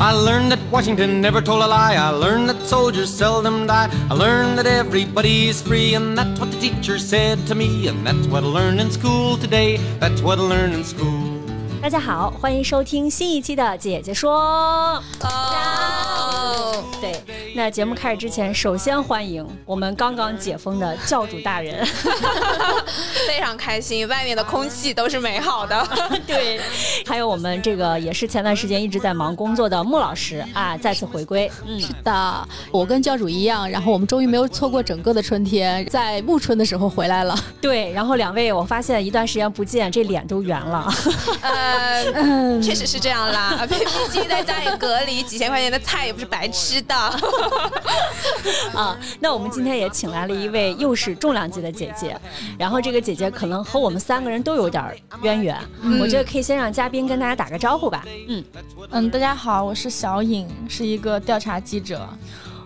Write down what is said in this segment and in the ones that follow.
I learned that Washington never told a lie. I learned that soldiers seldom die. I learned that everybody's free, and that's what the teacher said to me. And that's what I learned in school today. That's what I learned in school. 大家好，欢迎收听新一期的《姐姐说》。哦，对，那节目开始之前，首先欢迎我们刚刚解封的教主大人。非常开心，外面的空气都是美好的。对，还有我们这个也是前段时间一直在忙工作的穆老师啊，再次回归。嗯，是的，我跟教主一样，然后我们终于没有错过整个的春天，在暮春的时候回来了。对，然后两位我发现一段时间不见，这脸都圆了。呃，确实是这样啦，毕竟在家里隔离，几千块钱的菜也不是白吃的。啊，那我们今天也请来了一位又是重量级的姐姐，然后这个姐姐可能和我们三个人都有点渊源，我觉得可以先让嘉宾跟大家打个招呼吧。嗯嗯，大家好，我是小颖，是一个调查记者。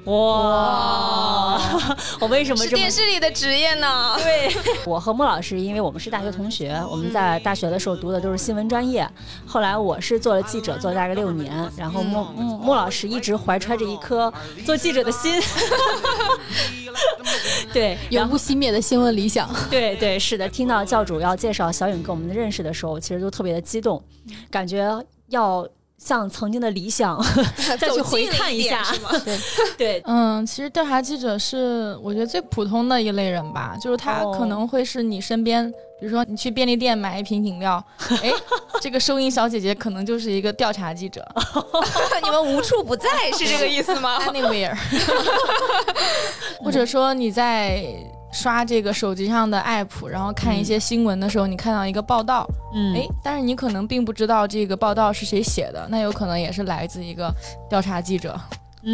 哇，我为什么是这么电视里的职业呢？对，我和莫老师，因为我们是大学同学，我们在大学的时候读的都是新闻专业。后来我是做了记者，做了大概六年，然后莫莫莫老师一直怀揣着一颗做记者的心，对，永不熄灭的新闻理想。对对是的。听到教主要介绍小颖跟我们的认识的时候，其实都特别的激动，感觉要向曾经的理想 再去回看一下，是吗？对 对，嗯，其实调查记者是我觉得最普通的一类人吧，就是他哦可能会是你身边，比如说你去便利店买一瓶饮料，哎，这个收银小姐姐可能就是一个调查记者你们无处不在是这个意思吗？，anywhere，或者说你在。刷这个手机上的 app，然后看一些新闻的时候，你看到一个报道，嗯。哎，但是你可能并不知道这个报道是谁写的，那有可能也是来自一个调查记者。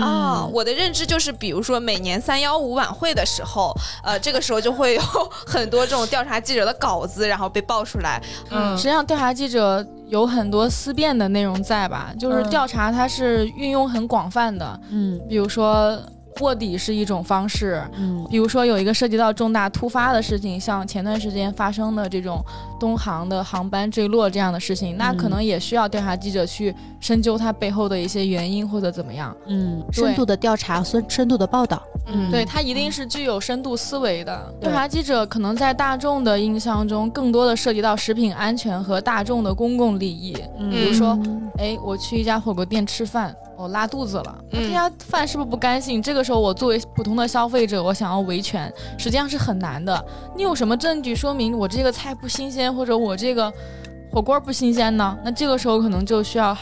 啊、我的认知就是，比如说每年三幺五晚会的时候，呃，这个时候就会有很多这种调查记者的稿子，然后被爆出来。嗯实际上，调查记者有很多思辨的内容在吧？就是嗯。调查它是运用很广泛的，嗯。比如说卧底是一种方式，嗯比如说有一个涉及到重大突发的事情，像前段时间发生的这种东航的航班坠落这样的事情，那可能也需要调查记者去深究它背后的一些原因或者怎么样。嗯深度的调查，深深度的报道。嗯对，它一定是具有深度思维的。调查记者可能在大众的印象中，更多的涉及到食品安全和大众的公共利益。嗯比如说，哎，我去一家火锅店吃饭，我拉肚子了，那嗯这家饭是不是不干净？这个时候，我作为普通的消费者，我想要维权，实际上是很难的。你有什么证据说明我这个菜不新鲜，或者我这个火锅不新鲜呢？那这个时候可能就需要。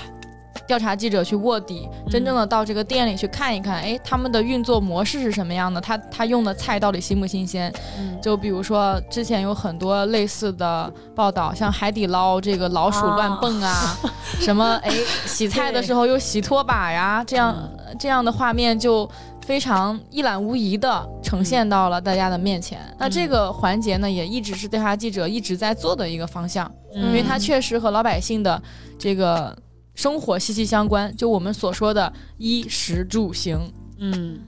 调查记者去卧底，真正的到这个店里去看一看，哎，他们的运作模式是什么样的？他他用的菜到底新不新鲜？嗯。就比如说之前有很多类似的报道，像海底捞这个老鼠乱蹦啊，什么哎洗菜的时候又洗拖把呀，这样这样的画面就非常一览无遗的呈现到了大家的面前。那这个环节呢，也一直是调查记者一直在做的一个方向，嗯。因为它确实和老百姓的这个生活息息相关，就我们所说的衣食住行。嗯，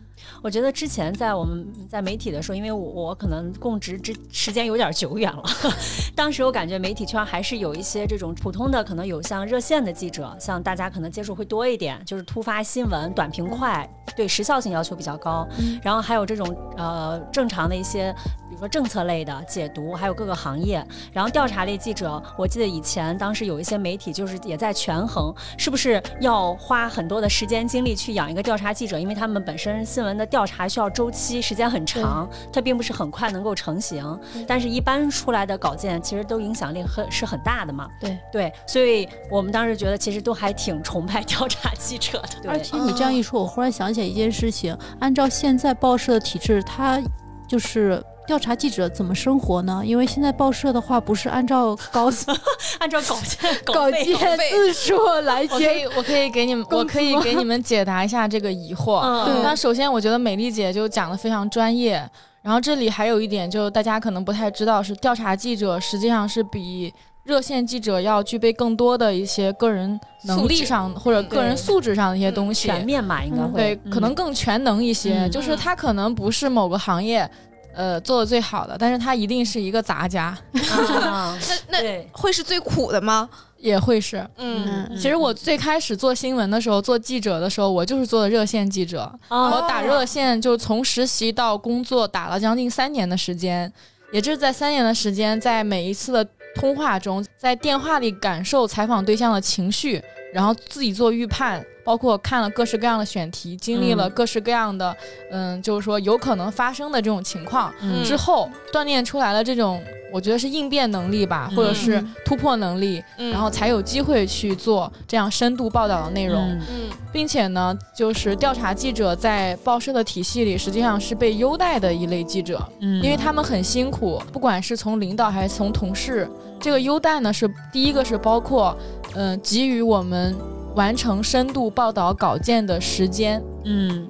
我觉得之前在我们在媒体的时候，因为我我可能供职之时间有点久远了，当时我感觉媒体圈还是有一些这种普通的，可能有像热线的记者，像大家可能接触会多一点，就是突发新闻、短平快，对时效性要求比较高。然后还有这种呃正常的一些，比如说政策类的解读，还有各个行业。然后调查类记者，我记得以前当时有一些媒体就是也在权衡，是不是要花很多的时间精力去养一个调查记者，因为他们本身新闻的调查需要周期时间很长，它并不是很快能够成型。但是，一般出来的稿件其实都影响力很是很大的嘛。对对，所以我们当时觉得其实都还挺崇拜调查记者的。而且你这样一说，我忽然想起来一件事情，按照现在报社的体制，它就是调查记者怎么生活呢？因为现在报社的话不是按照稿 按照稿件 稿费件字数来我可接以，我可以给你们，我可以给你们解答一下这个疑惑。嗯那首先，我觉得美丽姐就讲的非常专业。然后这里还有一点，就大家可能不太知道，是调查记者实际上是比热线记者要具备更多的一些个人能力上或者个人素质上的一些东西。全面嘛，应该嗯会对，可能更全能一些。嗯就是他可能不是某个行业，呃，做的最好的，但是他一定是一个杂家，啊 那那，会是最苦的吗？也会是。嗯，嗯其实我最开始做新闻的时候，做记者的时候，我就是做的热线记者。哦我打热线就从实习到工作打了将近三年的时间，也就是在三年的时间，在每一次的通话中，在电话里感受采访对象的情绪，然后自己做预判，包括看了各式各样的选题，经历了嗯各式各样的，嗯就是说有可能发生的这种情况嗯之后，锻炼出来了这种。我觉得是应变能力吧，或者是嗯突破能力，嗯然后才有机会去做这样深度报道的内容。嗯嗯并且呢，就是调查记者在报社的体系里，实际上是被优待的一类记者，嗯因为他们很辛苦，不管是从领导还是从同事，这个优待呢是第一个是包括，嗯、给予我们完成深度报道稿件的时间。嗯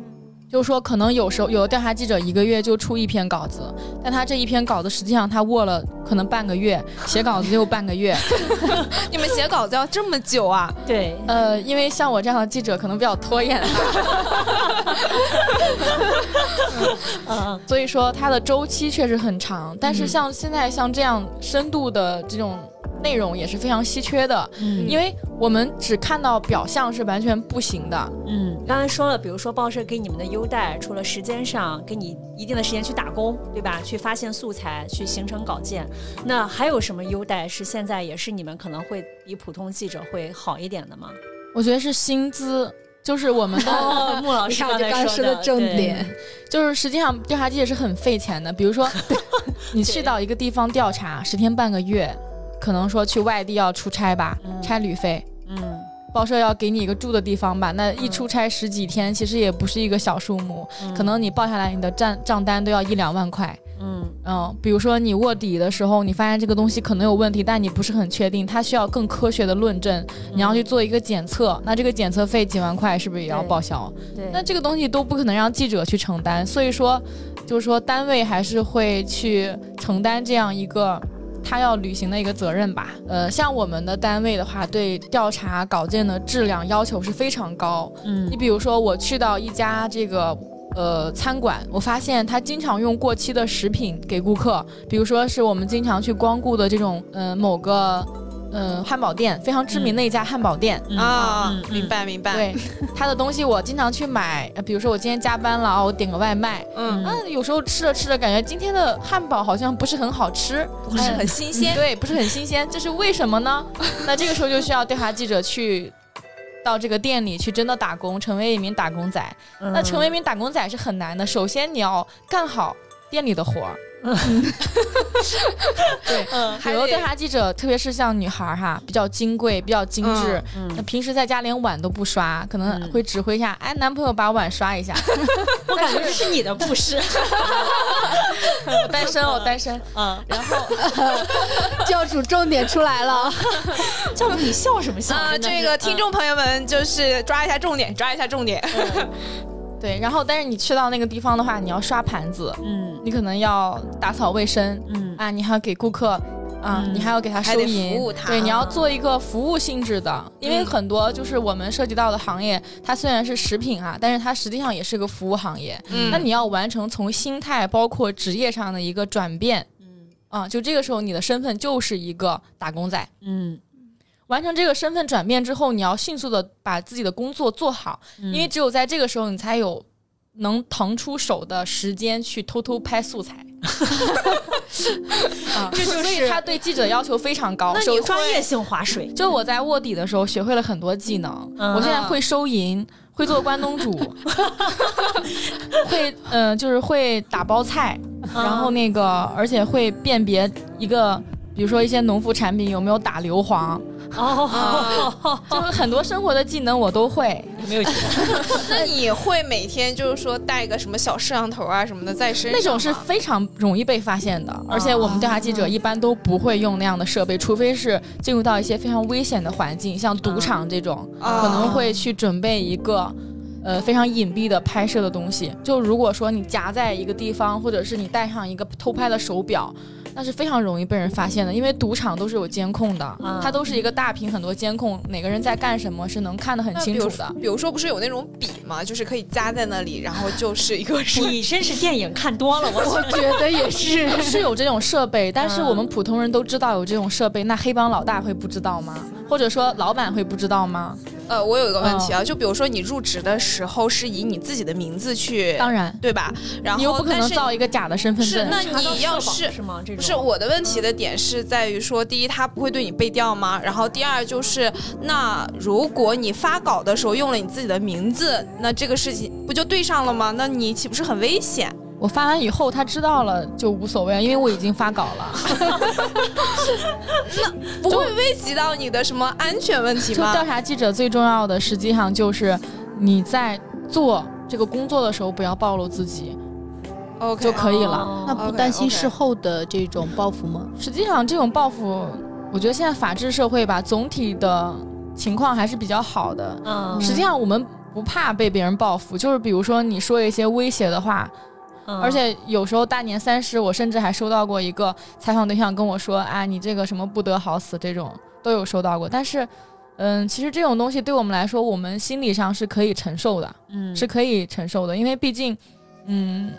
就是说，可能有时候有的调查记者一个月就出一篇稿子，但他这一篇稿子实际上他握了可能半个月，写稿子又半个月。你们写稿子要这么久啊？对，呃，因为像我这样的记者可能比较拖延，嗯 所以说它的周期确实很长，但是嗯像现在像这样深度的这种内容也是非常稀缺的，嗯因为我们只看到表象是完全不行的。嗯，刚才说了，比如说报社给你们的优待，除了时间上给你一定的时间去打工，对吧？去发现素材，去形成稿件，那还有什么优待是现在也是你们可能会比普通记者会好一点的吗？我觉得是薪资，就是我们的，哦，穆老师刚才说这刚说的重点，就是实际上调查记者是很费钱的。比如说，你去到一个地方调查十天半个月，可能说去外地要出差吧，嗯差旅费。嗯报社要给你一个住的地方吧，那一出差十几天，其实也不是一个小数目，嗯可能你报下来你的账账单都要一两万块。嗯嗯，比如说你卧底的时候，你发现这个东西可能有问题，但你不是很确定，它需要更科学的论证，你要去做一个检测，那这个检测费几万块是不是也要报销？对，那这个东西都不可能让记者去承担，所以说，就是说单位还是会去承担这样一个。他要履行的一个责任吧，呃，像我们的单位的话，对调查稿件的质量要求是非常高，嗯。你比如说，我去到一家这个呃餐馆，我发现他经常用过期的食品给顾客，比如说是我们经常去光顾的这种呃某个呃汉堡店，非常知名的一家汉堡店。嗯啊嗯，嗯明白明白。，对，他的东西我经常去买，呃比如说我今天加班了啊，我点个外卖，嗯，啊，有时候吃着吃着感觉今天的汉堡好像不是很好吃，不是很新鲜。对，不是很新鲜，这是为什么呢？那这个时候就需要调查记者去到这个店里去真的打工，成为一名打工仔。嗯那成为一名打工仔是很难的，首先你要干好店里的活儿。对，嗯有的调查记者，特别是像女孩儿哈，比较金贵，比较精致。那嗯，平时在家连碗都不刷，可能嗯会指挥一下，哎，男朋友把碗刷一下。我感觉这是你的故事，我单身，我单身。嗯，然后 教主重点出来了，教主你笑什么笑？啊，这个听众朋友们就是抓一下重点，抓一下重点。对，然后但是你去到那个地方的话，你要刷盘子，嗯你可能要打扫卫生嗯啊，你还要给顾客。啊，嗯你还要给他收银，服务他对，你要做一个服务性质的，因为嗯很多就是我们涉及到的行业，它虽然是食品啊，但是它实际上也是个服务行业。嗯那你要完成从心态包括职业上的一个转变，嗯啊，就这个时候你的身份就是一个打工仔。嗯，完成这个身份转变之后，你要迅速的把自己的工作做好，嗯因为只有在这个时候，你才有能腾出手的时间去偷偷拍素材。啊，这就是所以他对记者要求非常高。那你专业性划水，就我在卧底的时候学会了很多技能，嗯我现在会收银，会做关东煮，会嗯、呃就是会打包菜，然后那个而且会辨别一个，比如说一些农副产品有没有打硫磺。哦，就是很多生活的技能我都会。没有技能 那你会每天就是说带个什么小摄像头啊什么的在身上？那种是非常容易被发现的，而且我们调查记者一般都不会用那样的设备，除非是进入到一些非常危险的环境，像赌场这种，啊可能会去准备一个。呃，非常隐蔽的拍摄的东西，就如果说你夹在一个地方，或者是你戴上一个偷拍的手表，那是非常容易被人发现的，因为赌场都是有监控的，嗯它都是一个大屏，很多监控，哪个人在干什么是能看得很清楚的。比如说，不是有那种笔吗？就是可以夹在那里，然后就是一个是 你真是电影看多了，我我觉得也是。是有这种设备，但是我们普通人都知道有这种设备，那黑帮老大会不知道吗？或者说老板会不知道吗？呃，我有一个问题啊，就比如说你入职的时候是以你自己的名字去，当然，对吧？然后你又不可能但是造一个假的身份证。是那你要是是吗？这种不是我的问题的点是在于说，第一，他不会对你背调吗？然后第二就是，那如果你发稿的时候用了你自己的名字，那这个事情不就对上了吗？那你岂不是很危险？我发完以后他知道了就无所谓，因为我已经发稿了。那不会危及到你的什么安全问题就调？查记者最重要的，实际上就是你在做这个工作的时候不要暴露自己 OK，就可以了。哦那不担心事后的这种报复吗？实际上这种报复，我觉得现在法治社会吧，总体的情况还是比较好的。嗯，实际上我们不怕被别人报复，就是比如说你说一些威胁的话，嗯而且有时候大年三十，我甚至还收到过一个采访对象跟我说：“啊，你这个什么不得好死，这种都有收到过。”但是，嗯，其实这种东西对我们来说，我们心理上是可以承受的，嗯是可以承受的，因为毕竟，嗯。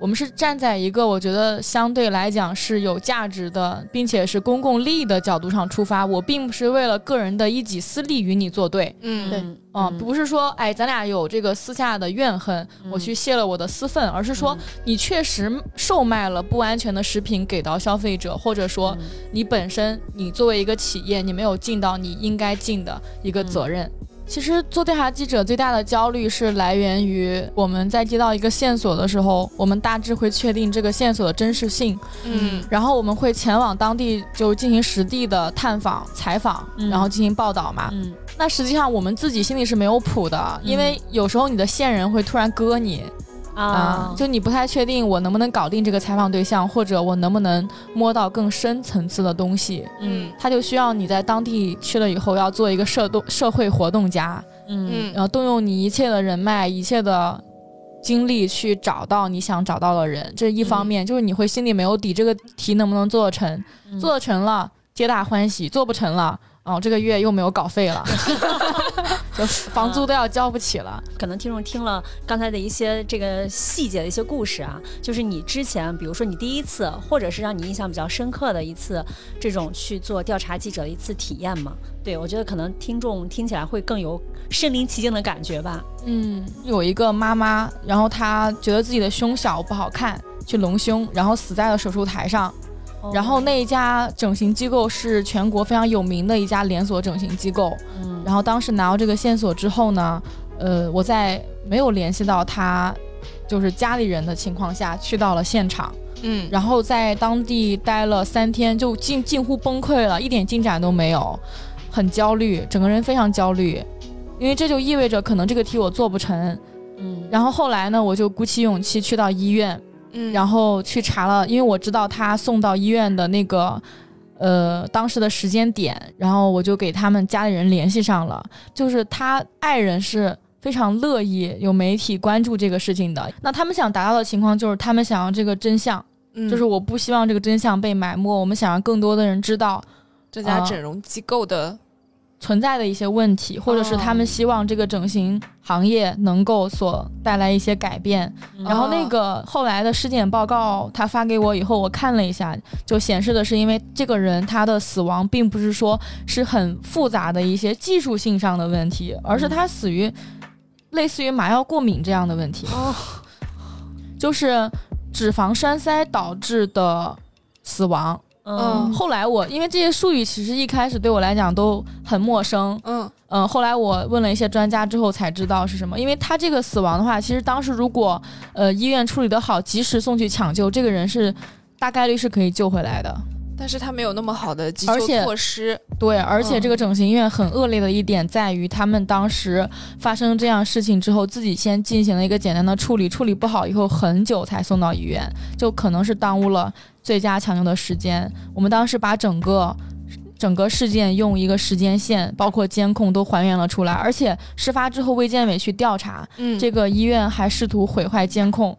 我们是站在一个我觉得相对来讲是有价值的，并且是公共利益的角度上出发。我并不是为了个人的一己私利与你作对，嗯，对嗯嗯，不是说哎，咱俩有这个私下的怨恨，我去泄了我的私愤，而是说你确实售卖了不安全的食品给到消费者，或者说你本身你作为一个企业，你没有尽到你应该尽的一个责任。其实做调查记者最大的焦虑是来源于我们在接到一个线索的时候，我们大致会确定这个线索的真实性，嗯。然后我们会前往当地就进行实地的探访、采访，嗯。然后进行报道嘛。嗯。那实际上我们自己心里是没有谱的，因为有时候你的线人会突然割你啊、啊，就你不太确定我能不能搞定这个采访对象，或者我能不能摸到更深层次的东西。嗯他就需要你在当地去了以后，要做一个社动社会活动家，嗯嗯然后动用你一切的人脉、一切的精力去找到你想找到的人。这是一方面，就是你会心里没有底，这个题能不能做得成？嗯做得成了，皆大欢喜；做不成了，哦，这个月又没有稿费了，就房租都要交不起了。可能听众听了刚才的一些这个细节的一些故事啊，就是你之前，比如说你第一次，或者是让你印象比较深刻的一次这种去做调查记者的一次体验嘛？对我觉得可能听众听起来会更有身临其境的感觉吧。嗯，有一个妈妈，然后她觉得自己的胸小不好看，去隆胸，然后死在了手术台上。然后那一家整形机构是全国非常有名的一家连锁整形机构。嗯，然后当时拿到这个线索之后呢，呃，我在没有联系到他就是家里人的情况下，去到了现场，嗯。然后在当地待了三天，就近近乎崩溃了，一点进展都没有，很焦虑，整个人非常焦虑，因为这就意味着可能这个题我做不成。嗯，然后后来呢，我就鼓起勇气去到医院，嗯，然后去查了，因为我知道他送到医院的那个呃当时的时间点，然后我就给他们家里人联系上了，就是他爱人是。非常乐意有媒体关注这个事情的。那他们想达到的情况就是，他们想要这个真相，嗯就是我不希望这个真相被埋没，我们想让更多的人知道这家啊整容机构的存在的一些问题，或者是他们希望这个整形行业能够所带来一些改变。然后那个后来的尸检报告他发给我以后，我看了一下，就显示的是因为这个人他的死亡并不是说是很复杂的一些技术性上的问题，而是他死于类似于麻药过敏这样的问题。哦，就是脂肪栓塞导致的死亡。嗯后来我因为这些术语其实一开始对我来讲都很陌生，嗯嗯，后来我问了一些专家之后才知道是什么。因为他这个死亡的话，其实当时如果呃医院处理得好，及时送去抢救，这个人是大概率是可以救回来的。但是他没有那么好的急救措施。对，而且这个嗯整形医院很恶劣的一点在于，他们当时发生这样事情之后，自己先进行了一个简单的处理，处理不好以后很久才送到医院，就可能是耽误了最佳抢救的时间。我们当时把整个整个事件用一个时间线，包括监控都还原了出来，而且事发之后，卫健委去调查，嗯，这个医院还试图毁坏监控，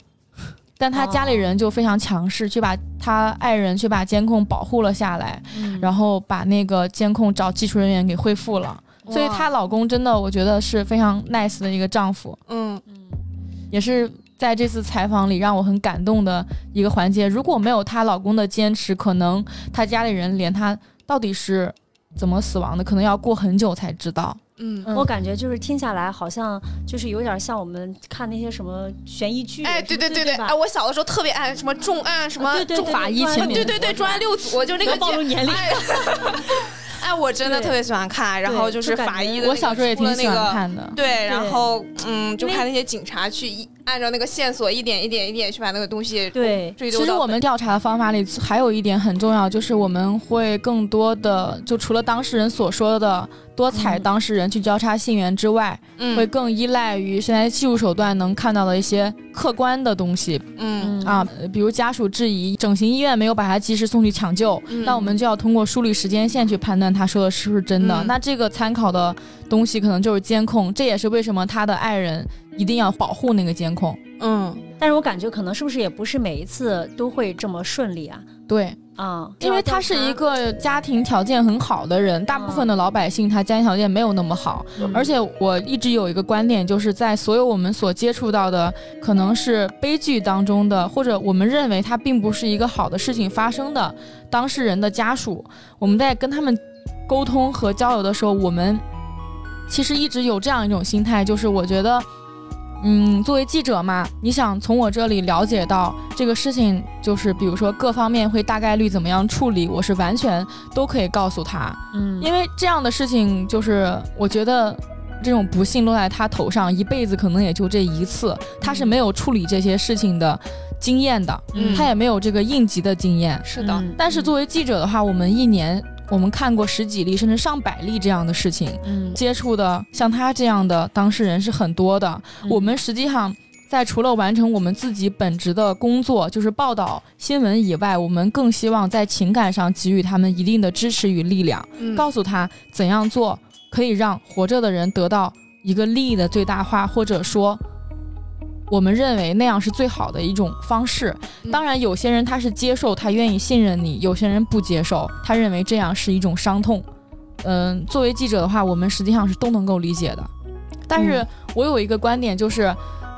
但他家里人就非常强势，去把他爱人去把监控保护了下来。嗯然后把那个监控找技术人员给恢复了。所以她老公真的，我觉得是非常 nice 的一个丈夫，嗯也是在这次采访里让我很感动的一个环节。如果没有她老公的坚持，可能她家里人连她到底是怎么死亡的，可能要过很久才知道。嗯，嗯。我感觉就是听下来，好像就是有点像我们看那些什么悬疑剧，哎，对对对对，哎，我小的时候特别爱什么重案，什么重法医对秦明对对对，重案六组，就那个暴露年龄哎，哎，我真的特别喜欢看，然后就是法医的那个我小时候也挺喜欢看的。对，然后嗯，就看那些警察去一按照那个线索一点一点一点去把那个东西对追究到其实我们调查的方法里还有一点很重要，就是我们会更多的，就除了当事人所说的多采嗯。当事人去交叉信源之外，嗯。会更依赖于现在技术手段能看到的一些客观的东西。嗯。啊，呃比如家属质疑整形医院没有把他及时送去抢救，嗯。那我们就要通过梳理时间线去判断他说的是不是真的。嗯。那这个参考的东西可能就是监控，这也是为什么他的爱人一定要保护那个监控。嗯。但是我感觉可能是不是也不是每一次都会这么顺利啊？对，啊、因为他是一个家庭条件很好的人，大部分的老百姓他家庭条件没有那么好。嗯而且我一直有一个观点，就是在所有我们所接触到的可能是悲剧当中的，或者我们认为它并不是一个好的事情发生的当事人的家属，我们在跟他们沟通和交流的时候，我们其实一直有这样一种心态，就是我觉得。嗯，作为记者嘛，你想从我这里了解到这个事情，就是比如说各方面会大概率怎么样处理，我是完全都可以告诉他。嗯，因为这样的事情，就是我觉得这种不幸落在他头上，一辈子可能也就这一次，他是没有处理这些事情的经验的，嗯他也没有这个应急的经验。是的，嗯但是作为记者的话，我们一年我们看过十几例甚至上百例这样的事情，嗯，接触的像他这样的当事人是很多的。嗯我们实际上。在除了完成我们自己本职的工作，就是报道新闻以外，我们更希望在情感上给予他们一定的支持与力量。嗯告诉他怎样做可以让活着的人得到一个利益的最大化，或者说，我们认为那样是最好的一种方式。嗯当然，有些人他是接受，他愿意信任你；有些人不接受，他认为这样是一种伤痛。嗯，作为记者的话，我们实际上是都能够理解的。但是我有一个观点就是。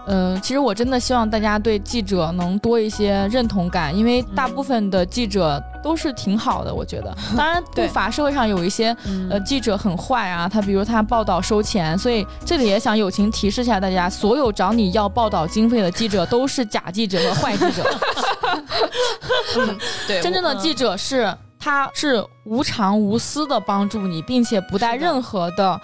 呃，其实我真的希望大家对记者能多一些认同感，因为大部分的记者都是挺好的，我觉得。当然，不对。乏社会上有一些嗯。呃，记者很坏啊，他比如他报道收钱，所以这里也想友情提示一下大家，所有找你要报道经费的记者都是假记者和坏记者，对，真正的记者是他是无偿无私的帮助你，并且不带任何的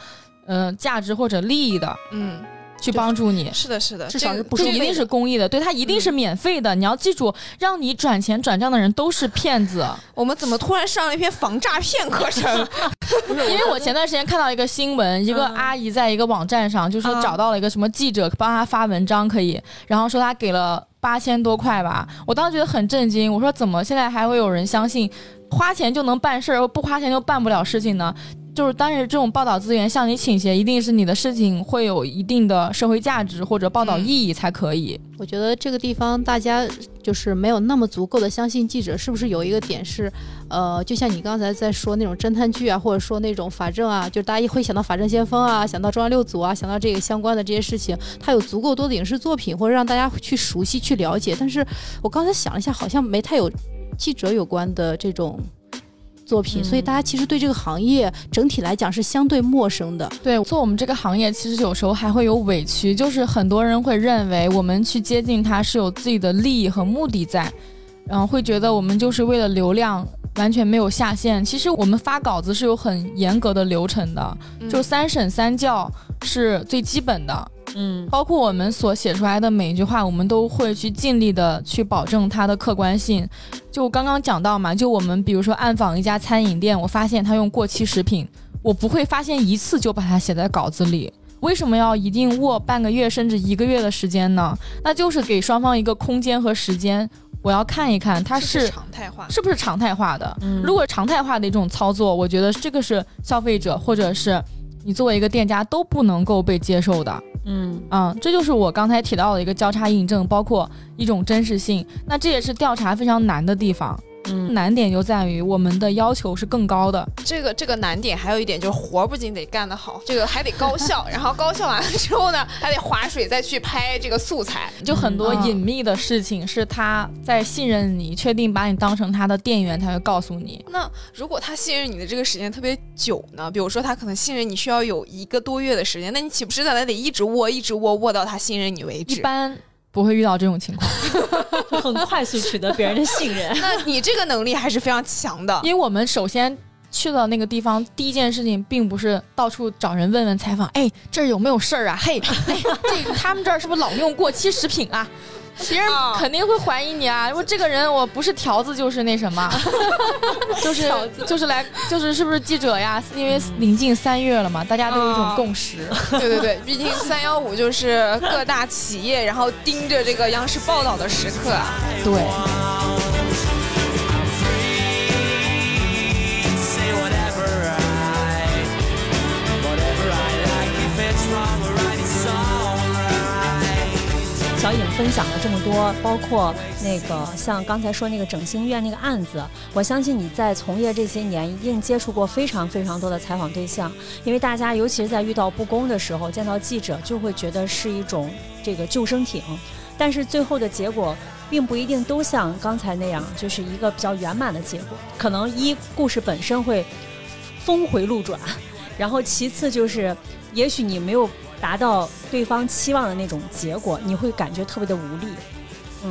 呃价值或者利益的。嗯，去帮助你。是的，是的，至少这个是不一定是公益的，对他一定是免费的。你要记住，让你转钱转账的人都是骗子。我们怎么突然上了一篇防诈骗课程？因为我前段时间看到一个新闻，一个嗯阿姨在一个网站上就说嗯找到了一个什么记者帮她发文章可以，然后说她给了八千多块吧。我当时觉得很震惊，我说怎么现在还会有人相信花钱就能办事儿，不花钱就办不了事情呢？就是当然，这种报道资源向你倾斜，一定是你的事情会有一定的社会价值或者报道嗯意义才可以。我觉得这个地方大家就是没有那么足够的相信记者，是不是有一个点是，呃，就像你刚才在说那种侦探剧啊，或者说那种法证啊，就是大家会想到法证先锋啊，想到中央六组啊，想到这个相关的这些事情，它有足够多的影视作品或者让大家去熟悉去了解。但是我刚才想了一下，好像没太有记者有关的这种。作品，所以大家其实对这个行业整体来讲是相对陌生的。对，做我们这个行业，其实有时候还会有委屈，就是很多人会认为我们去接近他是有自己的利益和目的在，然后会觉得我们就是为了流量，完全没有下限。其实我们发稿子是有很严格的流程的，就三审三校是最基本的。嗯包括我们所写出来的每一句话，我们都会去尽力的去保证它的客观性。就刚刚讲到嘛，就我们比如说暗访一家餐饮店，我发现他用过期食品，我不会发现一次就把它写在稿子里。为什么要一定握半个月甚至一个月的时间呢？那就是给双方一个空间和时间，我要看一看它是常态化。是不是常态化的。嗯如果常态化的一种操作，我觉得这个是消费者或者是你作为一个店家都不能够被接受的。嗯啊，这就是我刚才提到的一个交叉印证，包括一种真实性。那这也是调查非常难的地方。嗯难点就在于我们的要求是更高的。这个这个难点还有一点就是活儿不仅得干得好，这个还得高效，然后高效完了之后呢，还得划水再去拍这个素材。就很多嗯隐秘的事情是他在信任你，确定把你当成他的店员他会告诉你。那如果他信任你的这个时间特别久呢？比如说他可能信任你需要有一个多月的时间，那你岂不是在那得一直握一直握握到他信任你为止一？般不会遇到这种情况，很快速取得别人的信任。那你这个能力还是非常强的。因为我们首先。去到那个地方，第一件事情并不是到处找人问问采访，哎，这儿有没有事儿啊？嘿，哎，这他们这儿是不是老用过期食品啊？别人啊肯定会怀疑你啊！我这个人我不是条子就是那什么，就是就是来就是是不是记者呀？因为临近三月了嘛，大家都有一种啊共识。对对对，毕竟三幺五就是各大企业然后盯着这个央视报道的时刻啊。对，小颖分享了这么多，包括那个像刚才说那个整形医院那个案子，我相信你在从业这些年一定接触过非常非常多的采访对象，因为大家尤其是在遇到不公的时候，见到记者就会觉得是一种这个救生艇，但是最后的结果。并不一定都像刚才那样，就是一个比较圆满的结果。可能一故事本身会峰回路转，然后其次就是，也许你没有达到对方期望的那种结果，你会感觉特别的无力。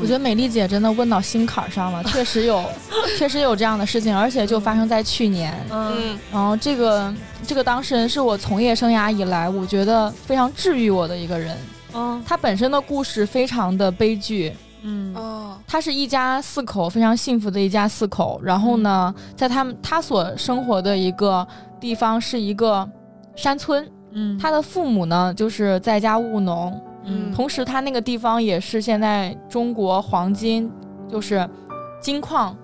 我觉得美丽姐真的问到心坎儿上了，确实有，确实有这样的事情，而且就发生在去年。嗯嗯然后这个这个当事人是我从业生涯以来，我觉得非常治愈我的一个人。嗯他本身的故事非常的悲剧，嗯哦他是一家四口，非常幸福的一家四口。然后呢，在他们他所生活的一个地方是一个山村，嗯他的父母呢就是在家务农，嗯同时他那个地方也是现在中国黄金就是金矿。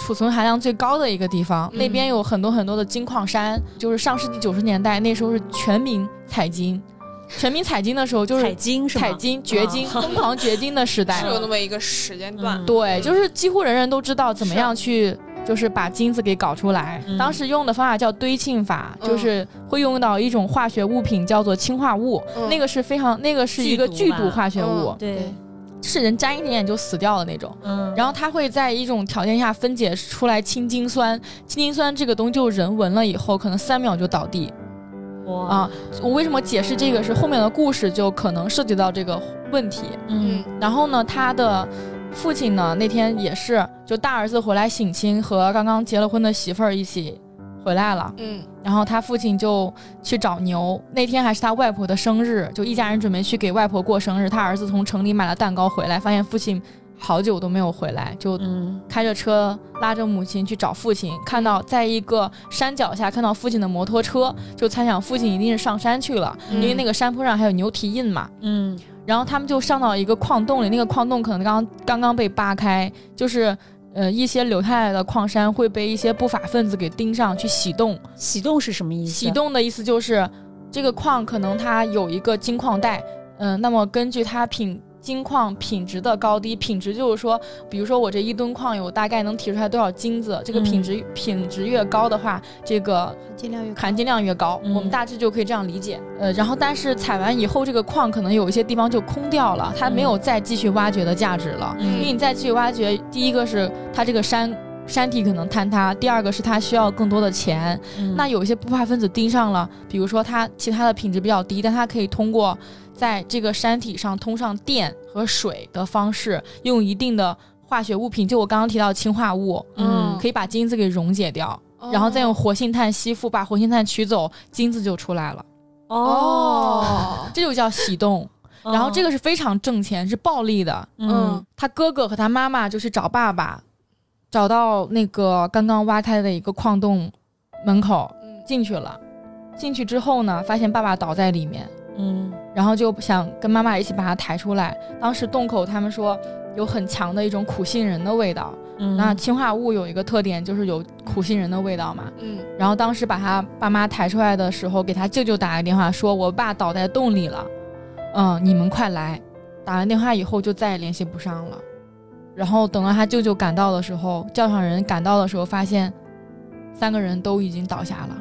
储存含量最高的一个地方，嗯那边有很多很多的金矿山，就是上世纪九十年代那时候是全民采金，全民采金的时候就是采金是吗？采金、掘金、啊疯狂掘金的时代 是。有那么一个时间段。嗯对，就是几乎人人都知道怎么样去，就是把金子给搞出来。嗯当时用的方法叫堆沁法，嗯就是会用到一种化学物品叫做氰化物，嗯那个是非常，那个是一个剧剧毒化学物，对，是人沾一点点就死掉的那种。嗯，然后它会在一种条件下分解出来氢氰酸，氢氰酸这个东西就人闻了以后，可能三秒就倒地哇啊。我为什么解释这个是后面的故事就可能涉及到这个问题。嗯然后呢，它的父亲呢那天也是，就大儿子回来省亲，和刚刚结了婚的媳妇儿一起回来了。嗯然后他父亲就去找牛，那天还是他外婆的生日，就一家人准备去给外婆过生日。他儿子从城里买了蛋糕回来，发现父亲好久都没有回来，就嗯开着车拉着母亲去找父亲，看到在一个山脚下看到父亲的摩托车，就猜想父亲一定是上山去了，嗯因为那个山坡上还有牛蹄印嘛。嗯然后他们就上到一个矿洞里，那个矿洞可能刚刚刚被扒开，就是呃一些留下来的矿山会被一些不法分子给盯上去洗洞。洗洞是什么意思？洗洞的意思就是这个矿可能它有一个金矿带，嗯、那么根据它品金矿品质的高低，品质就是说，比如说我这一吨矿有大概能提出来多少金子，这个品质、品质越高的话，这个金量越高含金量越高，嗯我们大致就可以这样理解。呃，然后但是采完以后，这个矿可能有一些地方就空掉了，它没有再继续挖掘的价值了。因为嗯你再继续挖掘，第一个是它这个山山体可能坍塌，第二个是它需要更多的钱。嗯那有一些不法分子盯上了，比如说它其他的品质比较低，但它可以通过在这个山体上通上电和水的方式，用一定的化学物品，就我刚刚提到的氰化物，嗯可以把金子给溶解掉。然后再用活性炭吸附，把活性炭取走，金子就出来了。哦，这就叫洗洞。然后这个是非常挣钱，是暴利的。嗯他哥哥和他妈妈就去找爸爸，找到那个刚刚挖开的一个矿洞门口嗯进去了。进去之后呢，发现爸爸倒在里面，嗯然后就想跟妈妈一起把他抬出来。当时洞口他们说有很强的一种苦杏仁的味道。嗯，那氰化物有一个特点就是有苦杏仁的味道嘛。嗯然后当时把他爸妈抬出来的时候，给他舅舅打个电话，说我爸倒在洞里了，嗯，你们快来。打完电话以后就再也联系不上了。然后等到他舅舅赶到的时候，叫上人赶到的时候，发现三个人都已经倒下了。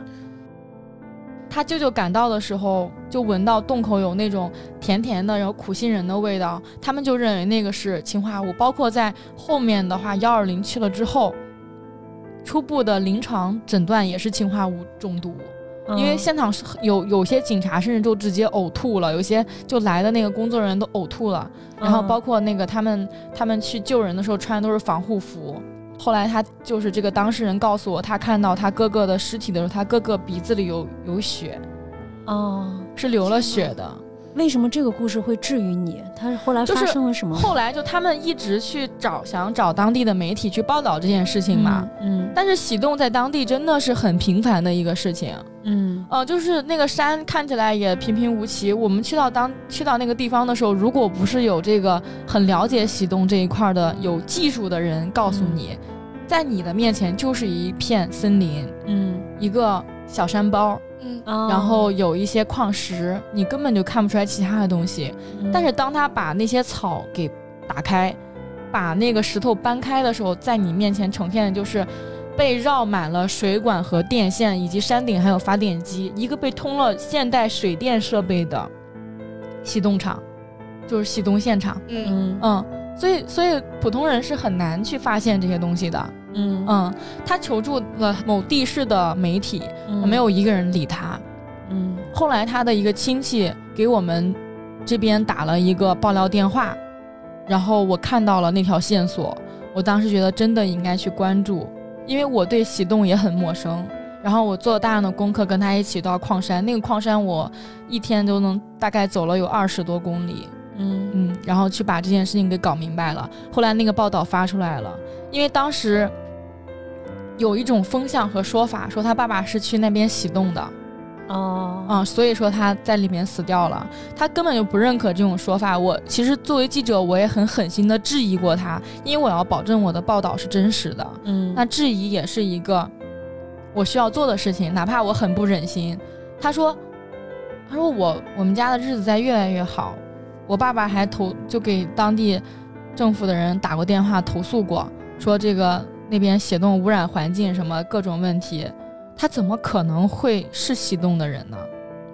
他舅舅赶到的时候，就闻到洞口有那种甜甜的，然后苦杏仁的味道，他们就认为那个是氰化物。包括在后面的话，幺二零去了之后，初步的临床诊断也是氰化物中毒，因为现场是有有些警察甚至就直接呕吐了，有些就来的那个工作人员都呕吐了，然后包括那个他们他们去救人的时候穿的都是防护服。后来他就是这个当事人告诉我，他看到他哥哥的尸体的时候，他哥哥鼻子里有有血，哦，是流了血的。为什么这个故事会治愈你？他后来就是发生了什么？后来就他们一直去找想找当地的媒体去报道这件事情嘛，嗯但是喜洞在当地真的是很平凡的一个事情。嗯呃，就是那个山看起来也平平无奇。我们去到当去到那个地方的时候，如果不是有这个很了解喜洞这一块儿的有技术的人告诉你，在你的面前就是一片森林，嗯一个小山包，嗯嗯，然后有一些矿石，你根本就看不出来其他的东西。嗯，但是当他把那些草给打开，把那个石头搬开的时候，在你面前呈现的就是被绕满了水管和电线，以及山顶还有发电机，一个被通了现代水电设备的洗冻厂，就是洗冻现场。嗯嗯嗯，所以所以普通人是很难去发现这些东西的。嗯嗯，他求助了某地市的媒体，嗯没有一个人理他。嗯后来他的一个亲戚给我们这边打了一个爆料电话，然后我看到了那条线索，我当时觉得真的应该去关注，因为我对喜洞也很陌生。然后我做了大量的功课，跟他一起到矿山，那个矿山我一天都能大概走了有二十多公里，嗯嗯，然后去把这件事情给搞明白了。后来那个报道发出来了，因为当时有一种风向和说法，说他爸爸是去那边洗冻的，哦嗯、所以说他在里面死掉了。他根本就不认可这种说法。我其实作为记者，我也很狠心的质疑过他，因为我要保证我的报道是真实的。嗯那质疑也是一个我需要做的事情，哪怕我很不忍心。他说，他说我我们家的日子在越来越好，我爸爸还投就给当地政府的人打过电话投诉过，说这个那边血洞污染环境什么各种问题，他怎么可能会是喜洞的人呢？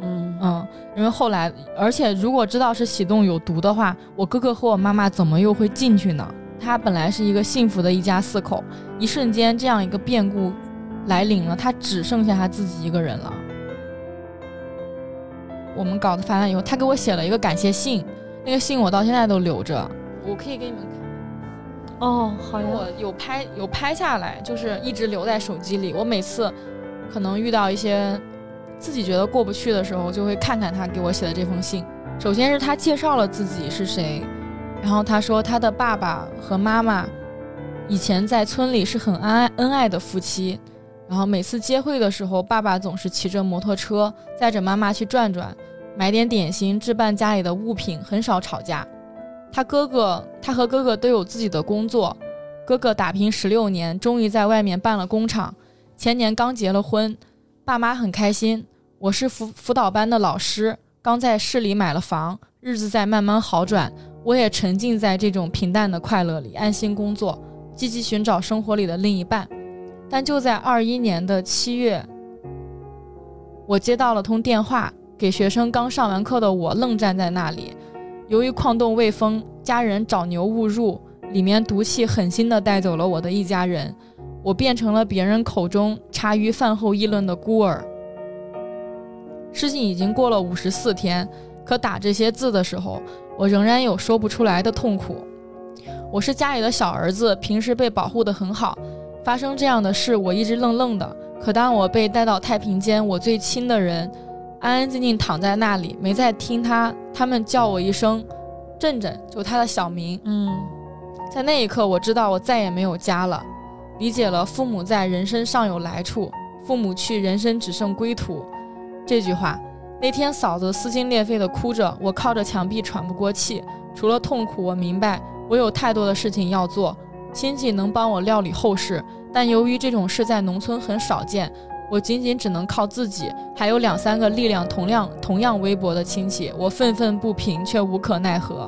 嗯嗯，因为后来，而且如果知道是喜洞有毒的话，我哥哥和我妈妈怎么又会进去呢？他本来是一个幸福的一家四口，一瞬间这样一个变故来临了，他只剩下他自己一个人了。我们搞得发完以后，他给我写了一个感谢信，那个信我到现在都留着，我可以给你们看。哦好呀我有拍有拍下来，就是一直留在手机里。我每次可能遇到一些自己觉得过不去的时候，就会看看他给我写的这封信。首先是他介绍了自己是谁，然后他说他的爸爸和妈妈以前在村里是很恩爱恩爱的夫妻，然后每次接会的时候，爸爸总是骑着摩托车载着妈妈去转转，买点点心，置办家里的物品，很少吵架。他哥哥，他和哥哥都有自己的工作，哥哥打拼十六年，终于在外面办了工厂，前年刚结了婚，爸妈很开心。我是辅辅导班的老师，刚在市里买了房，日子在慢慢好转，我也沉浸在这种平淡的快乐里，安心工作，积极寻找生活里的另一半。但就在二一年的七月，我接到了通电话，给学生刚上完课的我愣站在那里。由于矿洞未封，家人找牛误入，里面毒气狠心地带走了我的一家人，我变成了别人口中茶余饭后议论的孤儿。事情已经过了五十四天，可打这些字的时候，我仍然有说不出来的痛苦。我是家里的小儿子，平时被保护得很好，发生这样的事，我一直愣愣的。可当我被带到太平间，我最亲的人安安静静躺在那里，没再听他他们叫我一声“振振”，就他的小名。嗯在那一刻，我知道我再也没有家了，理解了“父母在，人生尚有来处；父母去，人生只剩归途”这句话。那天，嫂子撕心裂肺地哭着，我靠着墙壁喘不过气。除了痛苦，我明白我有太多的事情要做。亲戚能帮我料理后事，但由于这种事在农村很少见，我仅仅只能靠自己。还有两三个力量同样同样微薄的亲戚，我愤愤不平，却无可奈何。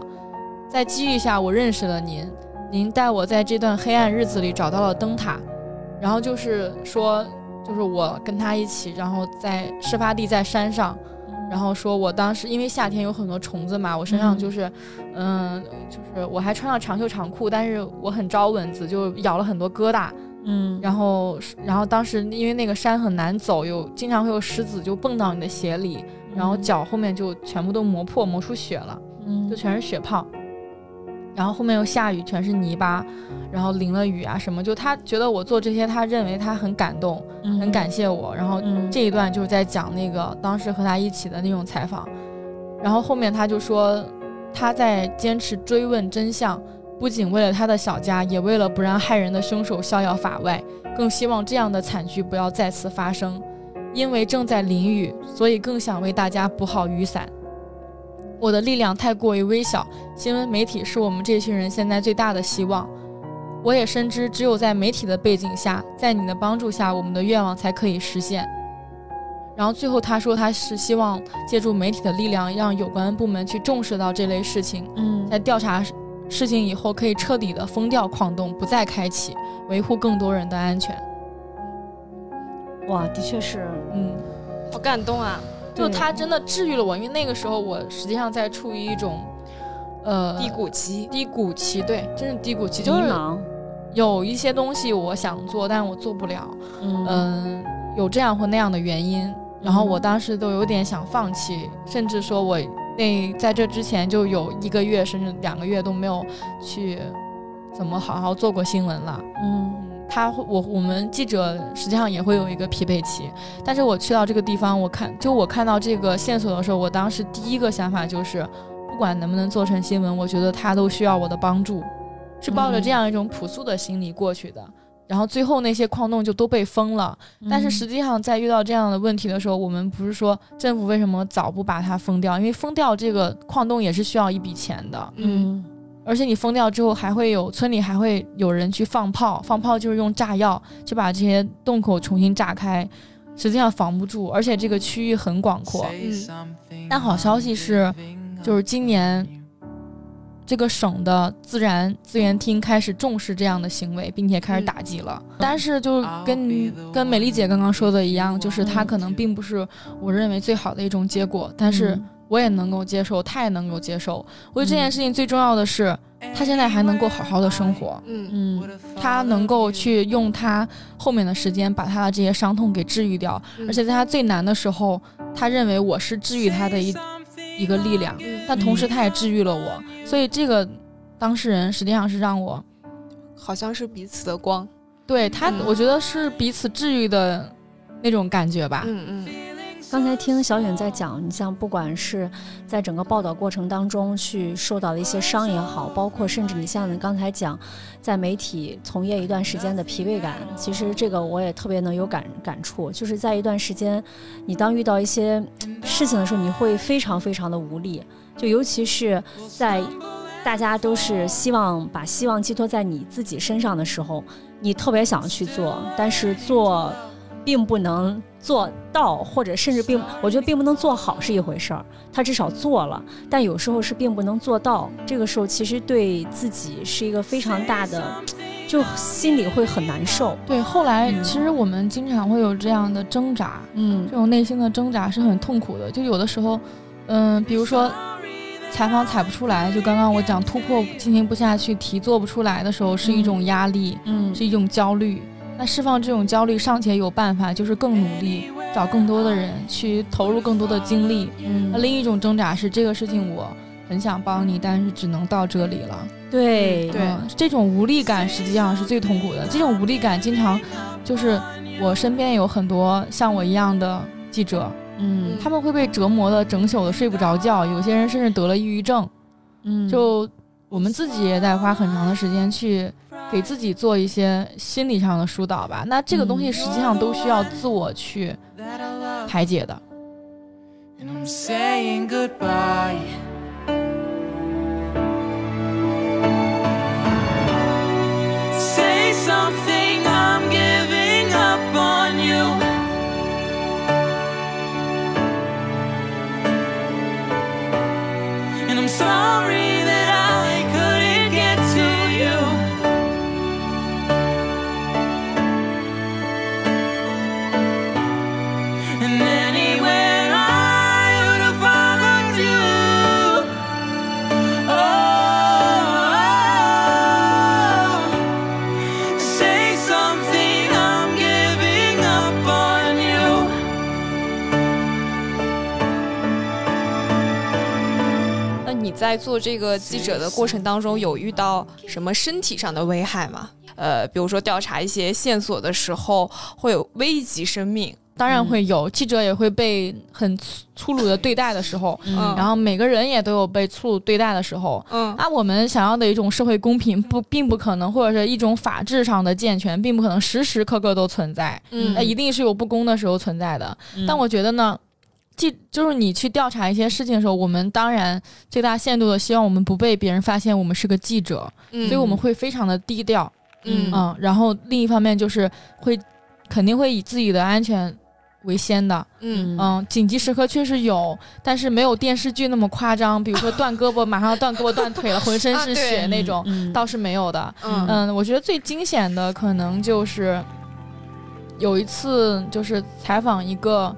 在机遇下，我认识了您。您带我在这段黑暗日子里找到了灯塔，然后就是说，就是我跟他一起，然后在事发地在山上，然后说我当时因为夏天有很多虫子嘛，我身上就是，嗯，就是我还穿了长袖长裤，但是我很招蚊子，就咬了很多疙瘩，嗯，然后然后当时因为那个山很难走，有经常会有石子就蹦到你的鞋里，然后脚后面就全部都磨破，磨出血了，嗯。就全是血泡。然后后面又下雨，全是泥巴，然后淋了雨啊什么，就他觉得我做这些，他认为他很感动，很感谢我。然后嗯。这一段就是在讲那个当时和他一起的那种采访，然后后面他就说他在坚持追问真相，不仅为了他的小家，也为了不让害人的凶手逍遥法外，更希望这样的惨剧不要再次发生。因为正在淋雨，所以更想为大家补好雨伞。我的力量太过于微小，新闻媒体是我们这群人现在最大的希望。我也深知，只有在媒体的背景下，在你的帮助下，我们的愿望才可以实现。然后最后他说，他是希望借助媒体的力量，让有关部门去重视到这类事情，嗯在调查事情以后，可以彻底的封掉矿洞，不再开启，维护更多人的安全。哇，的确是，嗯，好感动啊！就他真的治愈了我，因为那个时候我实际上在处于一种，呃，低谷期，低谷期，对，真是低谷期，就是有一些东西我想做，但我做不了，嗯。嗯、有这样或那样的原因，然后我当时都有点想放弃，甚至说我那在这之前就有一个月甚至两个月都没有去怎么好好做过新闻了。嗯他会我我们记者实际上也会有一个疲惫期，但是我去到这个地方，我看就我看到这个线索的时候，我当时第一个想法就是，不管能不能做成新闻，我觉得他都需要我的帮助，是抱着这样一种朴素的心理过去的。然后最后那些矿洞就都被封了，但是实际上在遇到这样的问题的时候，我们不是说政府为什么早不把它封掉？因为封掉这个矿洞也是需要一笔钱的。嗯而且你封掉之后，还会有村里还会有人去放炮，放炮就是用炸药去把这些洞口重新炸开，实际上防不住，而且这个区域很广阔。嗯但好消息是，就是今年这个省的自然资源厅开始重视这样的行为，并且开始打击了。但是就跟跟美丽姐刚刚说的一样，就是它可能并不是我认为最好的一种结果，但是。我也能够接受，他也能够接受。我觉得这件事情最重要的是，他现在还能够好好的生活，嗯嗯。他能够去用他后面的时间把他的这些伤痛给治愈掉，嗯。而且在他最难的时候，他认为我是治愈他的一一个力量，但同时他也治愈了我，所以这个当事人实际上是让我好像是彼此的光。对他嗯，我觉得是彼此治愈的那种感觉吧。嗯嗯刚才听小允在讲，你像不管是在整个报道过程当中去受到的一些伤也好，包括甚至你像你刚才讲，在媒体从业一段时间的疲惫感，其实这个我也特别能有感感触，就是在一段时间，你当遇到一些事情的时候，你会非常非常的无力，就尤其是在大家都是希望把希望寄托在你自己身上的时候，你特别想去做，但是做并不能做到，或者甚至并我觉得并不能做好是一回事儿，他至少做了，但有时候是并不能做到。这个时候其实对自己是一个非常大的，就心里会很难受。对，后来嗯其实我们经常会有这样的挣扎，嗯这种内心的挣扎是很痛苦的。就有的时候，嗯，比如说采访采不出来，就刚刚我讲突破进行不下去，题做不出来的时候，是一种压力，嗯是一种焦虑。那释放这种焦虑尚且有办法，就是更努力，找更多的人去投入更多的精力。那嗯，另一种挣扎是这个事情我很想帮你，但是只能到这里了。对对嗯这种无力感实际上是最痛苦的。这种无力感经常就是我身边有很多像我一样的记者，嗯他们会被折磨的整宿的睡不着觉，有些人甚至得了抑郁症。嗯，就我们自己也在花很长的时间去给自己做一些心理上的疏导吧。那这个东西实际上都需要自我去排解的。and I'm saying goodbye. 在做这个记者的过程当中，有遇到什么身体上的危害吗？呃，比如说调查一些线索的时候，会有危及生命。当然会有，记者也会被很粗粗鲁的对待的时候，嗯然后每个人也都有被粗鲁对待的时候。嗯啊，我们想要的一种社会公平不并不可能，或者是一种法治上的健全，并不可能时时刻刻都存在。嗯那一定是有不公的时候存在的。嗯但我觉得呢，记就是你去调查一些事情的时候，我们当然最大限度的希望我们不被别人发现我们是个记者，嗯所以我们会非常的低调。嗯嗯，然后另一方面就是会肯定会以自己的安全为先的。嗯嗯，紧急时刻确实有，但是没有电视剧那么夸张，比如说断胳膊马上要断胳膊断腿了，浑身是血那种，嗯倒是没有的。嗯嗯，我觉得最惊险的可能就是有一次，就是采访一个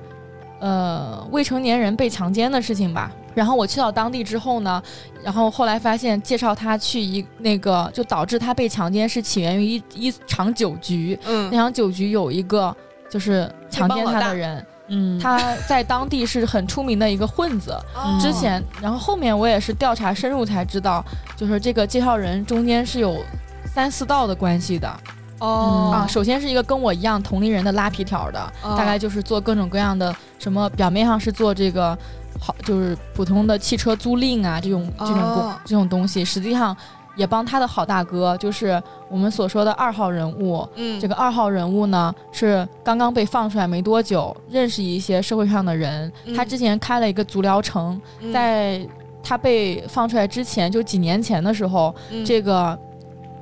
呃未成年人被强奸的事情吧。然后我去到当地之后呢，然后后来发现介绍他去一那个，就导致他被强奸是起源于一一场酒局。那嗯场酒局有一个就是强奸他的人，嗯他在当地是很出名的一个混子。哦之前，然后后面我也是调查深入才知道，就是这个介绍人中间是有三四道的关系的。哦啊，首先是一个跟我一样同龄人的拉皮条的，哦大概就是做各种各样的什么，表面上是做这个好，就是普通的汽车租赁啊这种这种这种东西，实际上也帮他的好大哥，就是我们所说的二号人物。嗯。这个二号人物呢，是刚刚被放出来没多久，认识一些社会上的人。嗯。他之前开了一个足疗城，嗯。在他被放出来之前，就几年前的时候，嗯。这个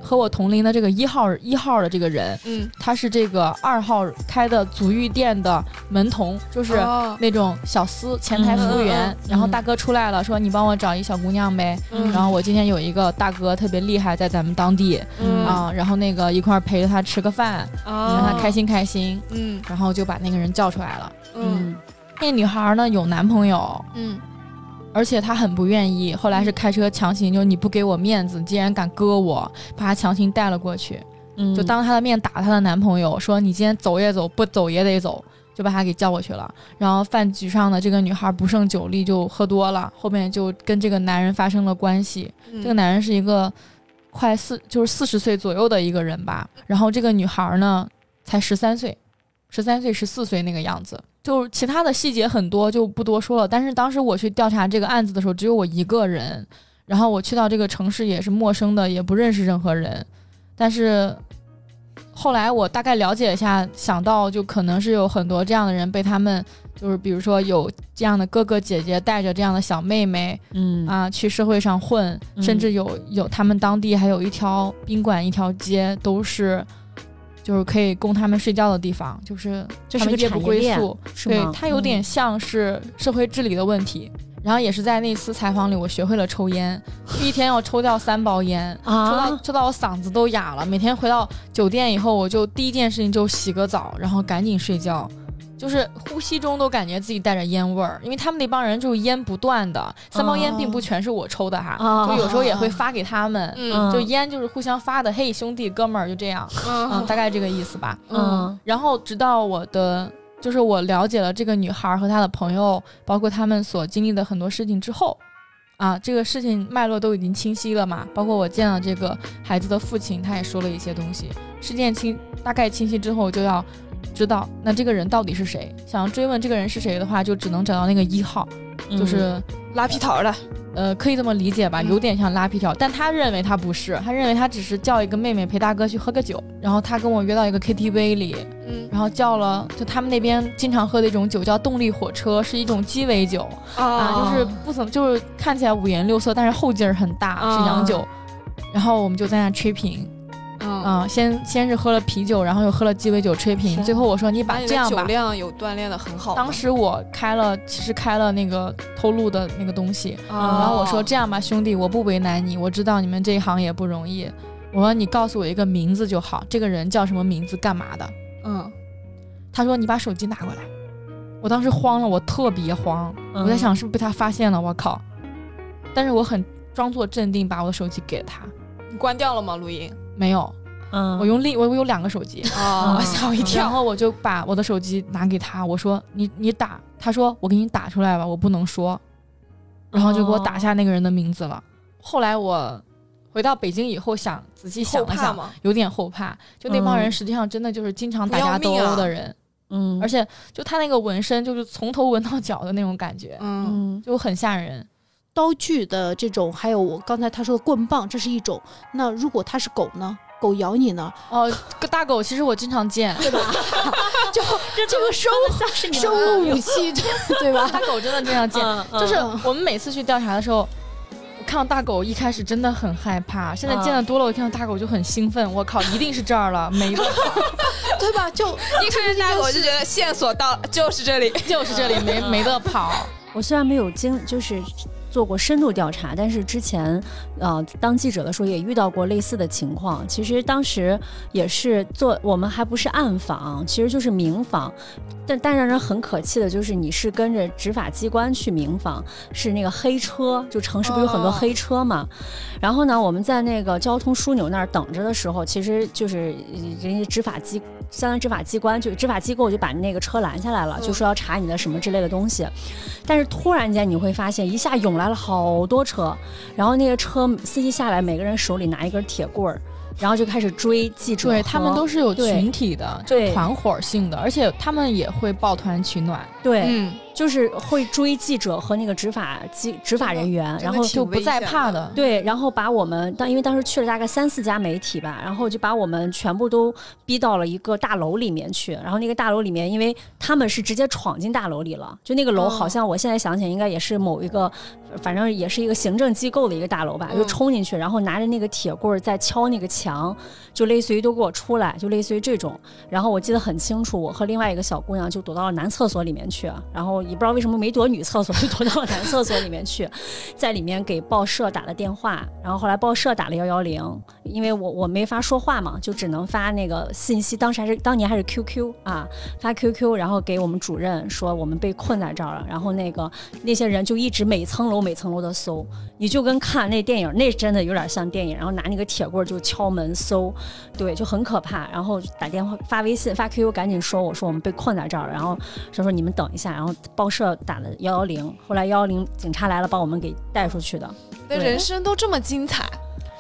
和我同龄的这个一号一号的这个人，嗯他是这个二号开的足浴店的门童，就是哦那种小司前台服务员。然后大哥出来了，说你帮我找一小姑娘呗。嗯然后我今天有一个大哥特别厉害，在咱们当地、嗯啊，然后那个一块儿陪着他吃个饭，让他开心开心。嗯然后就把那个人叫出来了。嗯那女孩呢有男朋友，嗯而且他很不愿意，后来是开车强行，就你不给我面子，你竟然敢割我，把他强行带了过去，嗯就当她的面打她的男朋友，说你今天走也走，不走也得走，就把她给叫过去了。然后饭局上的这个女孩不胜酒力，就喝多了，后面就跟这个男人发生了关系。嗯这个男人是一个快四就是四十岁左右的一个人吧，然后这个女孩呢才十三岁，十三岁十四岁那个样子。就是其他的细节很多就不多说了，但是当时我去调查这个案子的时候，只有我一个人，然后我去到这个城市也是陌生的，也不认识任何人，但是后来我大概了解一下，想到就可能是有很多这样的人被他们，就是比如说有这样的哥哥姐姐带着这样的小妹妹，嗯。啊，去社会上混，嗯甚至有有他们当地还有一条宾馆，一条街都是，就是可以供他们睡觉的地方，就是他们夜不归宿。对它有点嗯像是社会治理的问题。然后也是在那次采访里，我学会了抽烟，一天要抽掉三包烟，抽到啊，抽到我嗓子都哑了。每天回到酒店以后，我就第一件事情就洗个澡，然后赶紧睡觉。就是呼吸中都感觉自己带着烟味儿，因为他们那帮人就是烟不断的，三包烟并不全是我抽的哈，哦就有时候也会发给他们，嗯就烟就是互相发的，嘿兄弟哥们儿就这样，嗯，嗯 大概这个意思吧。嗯然后直到我的，就是我了解了这个女孩和她的朋友，包括他们所经历的很多事情之后，啊，这个事情脉络都已经清晰了嘛。包括我见了这个孩子的父亲，他也说了一些东西。事件清大概清晰之后，就要知道那这个人到底是谁。想要追问这个人是谁的话，就只能找到那个一号，嗯。就是拉皮条的，呃，可以这么理解吧，嗯。有点像拉皮条，但他认为他不是，他认为他只是叫一个妹妹陪大哥去喝个酒，然后他跟我约到一个 KTV 里，嗯。然后叫了就他们那边经常喝的一种酒叫动力火车，是一种鸡尾酒。啊，啊就是不怎么就是看起来五颜六色，但是后劲儿很大，啊是洋酒。然后我们就在那吹瓶，嗯，啊、先先是喝了啤酒，然后又喝了鸡尾酒吹瓶，最后我说你把这样吧。酒量有锻炼的很好。当时我开了，其实开了那个偷录的那个东西，啊然后我说这样吧，兄弟，我不为难你，我知道你们这一行也不容易。我说你告诉我一个名字就好，这个人叫什么名字，干嘛的？嗯，他说你把手机拿过来。我当时慌了，我特别慌，嗯我在想是不是被他发现了，我靠！但是我很装作镇定，把我的手机给了他。你关掉了吗？录音？没有，嗯，我用另我我有两个手机，啊嗯吓我一然跳。后我就把我的手机拿给他，我说你你打，他说我给你打出来吧，我不能说，然后就给我打下那个人的名字了。后来我回到北京以后想仔细想了想？有点后怕，就那帮人嗯实际上真的就是经常打架斗殴的人，嗯，而且就他那个纹身就是从头纹到脚的那种感觉，嗯，嗯就很吓人。刀具的这种，还有我刚才他说的棍棒，这是一种。那如果它是狗呢？狗咬你呢？哦，个大狗其实我经常见，对吧？就这个生像是你的生物武器，对吧？大狗真的经常见。就是我们每次去调查的时候，我看到大狗一开始真的很害怕，现在见的多了，我看到大狗就很兴奋。我靠，一定是这儿了，没得跑，对吧？就一看见大狗就觉得线索到，就是这里。就是这里没没得跑。我虽然没有经就是做过深度调查，但是之前呃当记者的时候也遇到过类似的情况。其实当时也是做，我们还不是暗访，其实就是明访。但但让人很可气的就是，你是跟着执法机关去明访，是那个黑车，就城市不是有很多黑车嘛？然后呢，我们在那个交通枢纽那儿等着的时候，其实就是人家执法机，相当于执法机关，就执法机构就把那个车拦下来了，就说要查你的什么之类的东西。但是突然间你会发现，一下涌来了好多车，然后那个车司机下来，每个人手里拿一根铁棍儿，然后就开始追记者。对他们都是有群体的，就对团伙性的，而且他们也会抱团取暖，对，嗯，就是会追记者和那个执法机执法人员，然后就不再怕的。对，然后把我们当因为当时去了大概三四家媒体吧，然后就把我们全部都逼到了一个大楼里面去。然后那个大楼里面，因为他们是直接闯进大楼里了，就那个楼哦好像我现在想起来应该也是某一个，反正也是一个行政机构的一个大楼吧，就嗯冲进去，然后拿着那个铁棍儿在敲那个墙，就类似于都给我出来，就类似于这种。然后我记得很清楚，我和另外一个小姑娘就躲到了男厕所里面去，然后也不知道为什么没躲女厕所，就 躲到了男厕所里面去，在里面给报社打了电话，然后后来报社打了幺幺零，因为我我没法说话嘛，就只能发那个信息，当时还是当年还是 QQ 啊，发 QQ，然后给我们主任说我们被困在这儿了，然后那个那些人就一直每层楼每层楼的搜，你就跟看那电影，那真的有点像电影，然后拿那个铁棍就敲门搜，对，就很可怕，然后打电话发微信发 QQ 赶紧说我说我们被困在这儿了，然后说说你们等一下，然后报社打了幺幺零，后来幺幺零警察来了把我们给带出去的，那人生都这么精彩，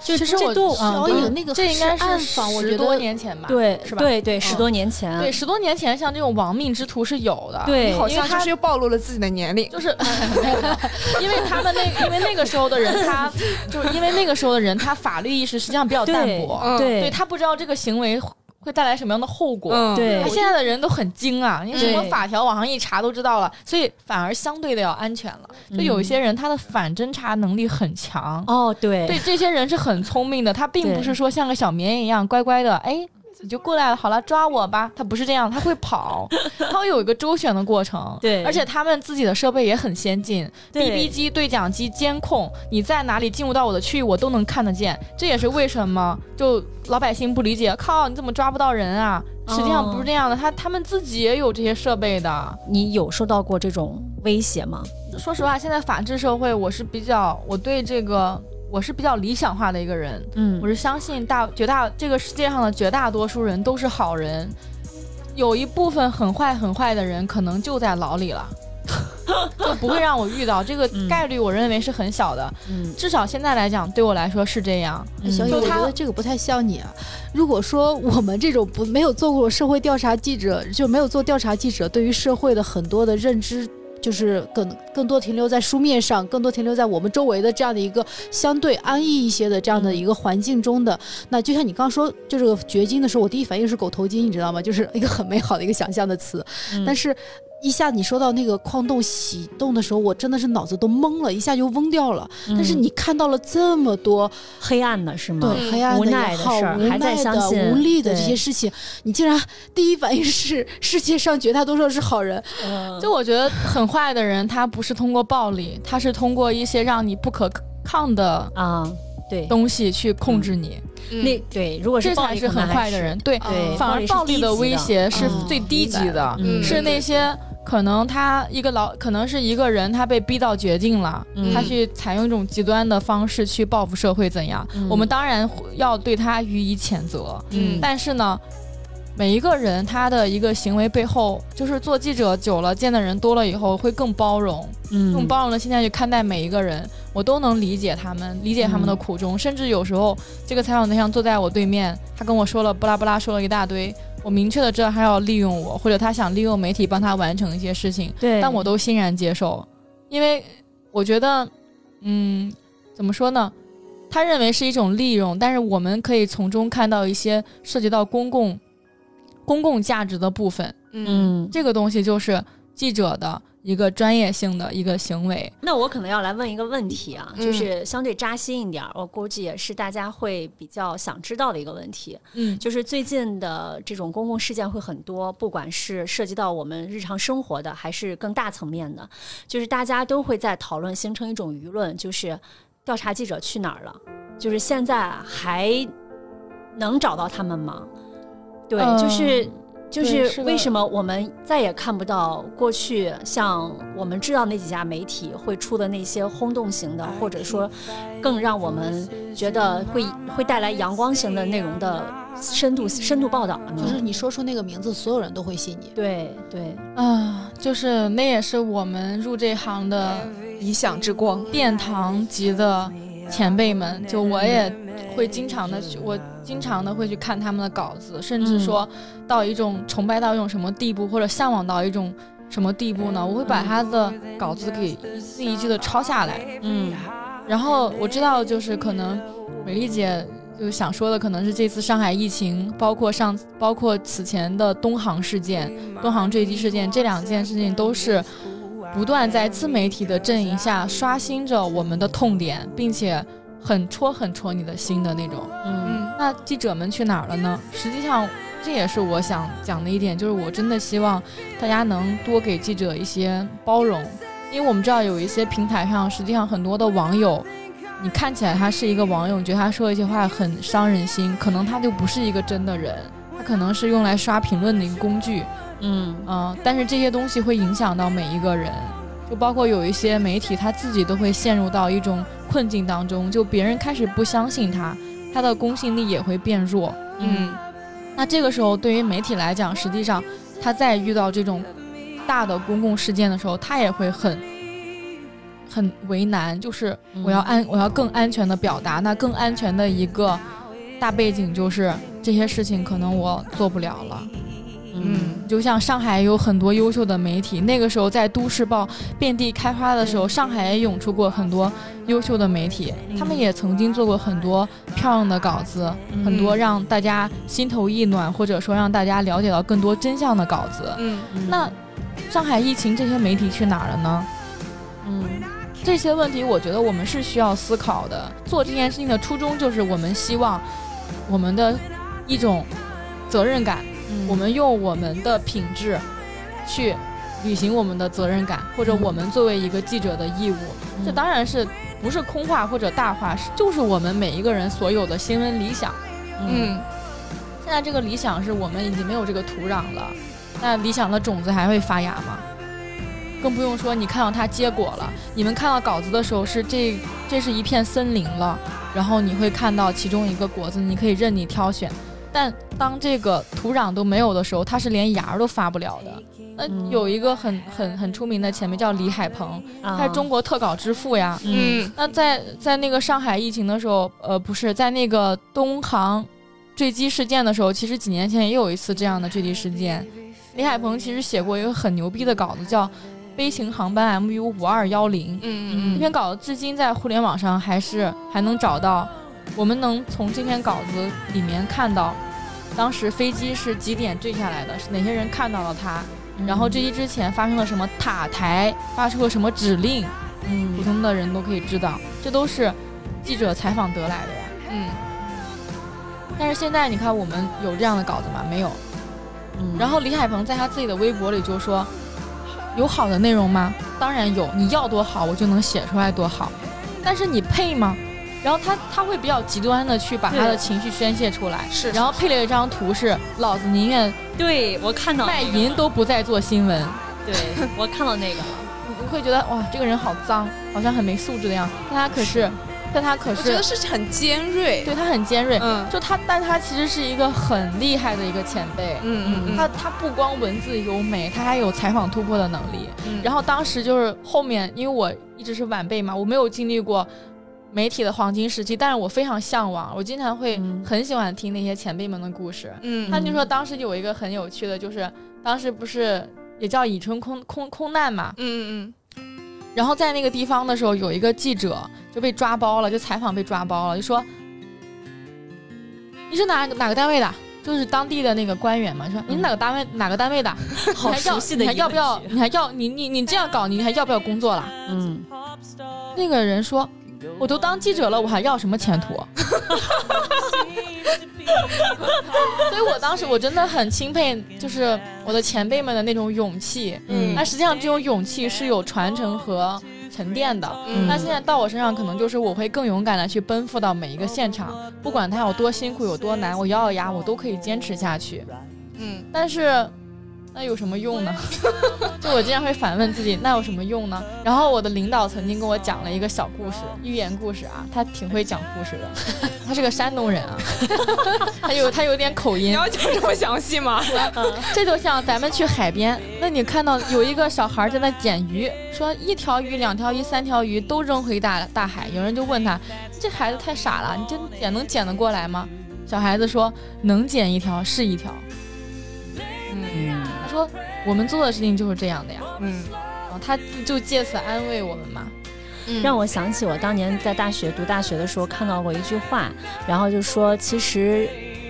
就其实我这都嗯小影那个这应该是暗访，我十多觉得年前吧，对是吧？对对，嗯。十多年前，对，十多年前像这种亡命之徒是有的，对好因为他像就是又暴露了自己的年龄。就是没有，因为他们那因为那个时候的人，他 就是因为那个时候的人，他法律意识实际上比较淡薄，对他不知道这个行为会带来什么样的后果。嗯，对现在的人都很精啊，你什么法条网上一查都知道了，所以反而相对的要安全了。就有一些人他的反侦查能力很强，哦对对这些人是很聪明的，他并不是说像个小绵羊一样乖乖的，哎。你就过来了，好了，抓我吧。他不是这样，他会跑，他会有一个周旋的过程。对而且他们自己的设备也很先进对，BB 机、对讲机、监控，你在哪里进入到我的区域，我都能看得见。这也是为什么就老百姓不理解，靠，你怎么抓不到人啊？实际上不是这样的，他他们自己也有这些设备的。你有受到过这种威胁吗？说实话，现在法治社会，我是比较，我对这个我是比较理想化的一个人。嗯我是相信大绝大这个世界上的绝大多数人都是好人，有一部分很坏很坏的人可能就在牢里了。就不会让我遇到这个嗯概率，我认为是很小的。嗯至少现在来讲，对我来说是这样。嗯小雨，我觉就他得这个不太像你啊。如果说我们这种不没有做过社会调查记者，就没有做调查记者，对于社会的很多的认知。就是更更多停留在书面上，更多停留在我们周围的这样的一个相对安逸一些的这样的一个环境中的。那就像你刚说，就这个掘金的时候，我第一反应是狗头金，你知道吗？就是一个很美好的一个想象的词。嗯但是，一下你说到那个矿洞洗洞的时候，我真的是脑子都懵了，一下就懵掉了。但是嗯你看到了这么多黑暗的是吗？对黑暗的无奈的事儿无还在奈的、相信无力的这些事情，你竟然第一反应是世界上绝大多数是好人，嗯。就我觉得很坏的人，他不是通过暴力，他是通过一些让你不可抗的啊，对，东西去控制你，那对，如果是这才是很坏的人。对，对，反而暴力的威胁是嗯。最低级的，嗯。是那些可能他一个老，可能是一个人他被逼到绝境了，嗯他去采用一种极端的方式去报复社会，怎样？嗯我们当然要对他予以谴责，嗯但是呢。每一个人他的一个行为背后，就是做记者久了，见的人多了以后，会更包容，嗯用包容的心态去看待每一个人，我都能理解他们，理解他们的苦衷。甚至有时候，这个采访对象坐在我对面，他跟我说了巴拉巴拉说了一大堆，我明确的知道他要利用我，或者他想利用媒体帮他完成一些事情，对，但我都欣然接受，因为我觉得，嗯，怎么说呢？他认为是一种利用，但是我们可以从中看到一些涉及到公共公共价值的部分。嗯，这个东西就是记者的一个专业性的一个行为。那我可能要来问一个问题啊，嗯就是相对扎心一点儿，我估计也是大家会比较想知道的一个问题，嗯，就是最近的这种公共事件会很多，不管是涉及到我们日常生活的，还是更大层面的，就是大家都会在讨论，形成一种舆论，就是调查记者去哪儿了？就是现在还能找到他们吗？对，嗯就是。就是为什么我们再也看不到过去像我们知道那几家媒体会出的那些轰动型的，或者说更让我们觉得会会带来阳光型的内容的深度深度报道呢？就是你说出那个名字，所有人都会信你。对对，啊，就是那也是我们入这行的理想之光。殿堂级的前辈们，就我也会经常的去，我经常的会去看他们的稿子，甚至说到一种崇拜到一种什么地步，或者向往到一种什么地步呢？我会把他的稿子给一字一句的抄下来，嗯然后我知道，就是可能美丽姐就想说的，可能是这次上海疫情，包括上包括此前的东航事件、东航坠机事件这两件事情，都是不断在自媒体的阵营下刷新着我们的痛点，并且很戳很戳你的心的那种。嗯。那记者们去哪儿了呢？实际上，这也是我想讲的一点，就是我真的希望大家能多给记者一些包容，因为我们知道有一些平台上，实际上很多的网友，你看起来他是一个网友，你觉得他说一些话很伤人心，可能他就不是一个真的人，他可能是用来刷评论的一个工具，嗯嗯、但是这些东西会影响到每一个人，就包括有一些媒体他自己都会陷入到一种困境当中，就别人开始不相信他，他的公信力也会变弱。嗯那这个时候，对于媒体来讲，实际上他在遇到这种大的公共事件的时候，他也会很很为难，就是我要安，我要更安全的表达。那更安全的一个大背景就是这些事情可能我做不了了。嗯就像上海有很多优秀的媒体，那个时候在都市报遍地开花的时候，上海也涌出过很多优秀的媒体，他们也曾经做过很多漂亮的稿子，很多让大家心头一暖，或者说让大家了解到更多真相的稿子。嗯那上海疫情这些媒体去哪儿了呢？嗯这些问题，我觉得我们是需要思考的。做这件事情的初衷就是我们希望我们的一种责任感，嗯我们用我们的品质去履行我们的责任感，或者我们作为一个记者的义务。这当然是不是空话或者大话，是就是我们每一个人所有的新闻理想。嗯现在这个理想是我们已经没有这个土壤了，那理想的种子还会发芽吗？更不用说你看到它结果了。你们看到稿子的时候是这这是一片森林了，然后你会看到其中一个果子，你可以任你挑选。但当这个土壤都没有的时候，它是连芽儿都发不了的。那嗯有一个很很很出名的前辈叫李海鹏，啊他是中国特稿之父呀。嗯那在在那个上海疫情的时候，呃，不是在那个东航坠机事件的时候，其实几年前也有一次这样的坠机事件。李海鹏其实写过一个很牛逼的稿子，叫《悲情航班 MU 五二幺零》。嗯嗯，那篇稿子至今在互联网上还是还能找到，我们能从这篇稿子里面看到，当时飞机是几点坠下来的，是哪些人看到了它，然后坠机之前发生了什么塔台，发出了什么指令，嗯普嗯通的人都可以知道，这都是记者采访得来的呀。嗯但是现在你看，我们有这样的稿子吗？没有。嗯然后李海鹏在他自己的微博里就说：“有好的内容吗？当然有，你要多好，我就能写出来多好。但是你配吗？”然后他他会比较极端的去把他的情绪宣泄出来，是然后配了一张图是老子宁愿对我看到卖淫都不再做新闻。对我看到那个了，你你会觉得哇，这个人好脏，好像很没素质的样子。但他可是，但他可是我觉得是，是很尖锐。对他很尖锐。嗯就他，但他其实是一个很厉害的一个前辈。嗯嗯嗯，他他不光文字优美，他还有采访突破的能力。嗯然后当时就是后面，因为我一直是晚辈嘛，我没有经历过媒体的黄金时期，但是我非常向往，我经常会嗯很喜欢听那些前辈们的故事。嗯他就说当时有一个很有趣的，就是当时不是也叫以春空空空难嘛，嗯嗯嗯然后在那个地方的时候，有一个记者就被抓包了，就采访被抓包了，就说你是哪哪个单位的？就是当地的那个官员嘛，说你是哪个单位、哪个单位的？好熟悉的疑你还要不要你还要你你你这样搞，你还要不要工作了？嗯，那个人说，我都当记者了，我还要什么前途？所以我当时我真的很钦佩，就是我的前辈们的那种勇气。嗯那实际上这种勇气是有传承和沉淀的。嗯那现在到我身上，可能就是我会更勇敢的去奔赴到每一个现场，不管它有多辛苦、有多难，我咬咬牙，我都可以坚持下去。嗯但是，那有什么用呢？就我经常会反问自己，那有什么用呢？然后我的领导曾经跟我讲了一个小故事，寓言故事啊，他挺会讲故事的，他是个山东人啊，他有他有点口音，你要讲这么详细吗？这就像咱们去海边，那你看到有一个小孩在那捡鱼，说一条鱼、两条鱼、三条鱼都扔回大大海，有人就问他，这孩子太傻了，你这捡能捡得过来吗？小孩子说能捡一条是一条。嗯他说我们做的事情就是这样的呀。嗯然后，他就借此安慰我们嘛。嗯让我想起我当年在大学读大学的时候看到过一句话，然后就说，其实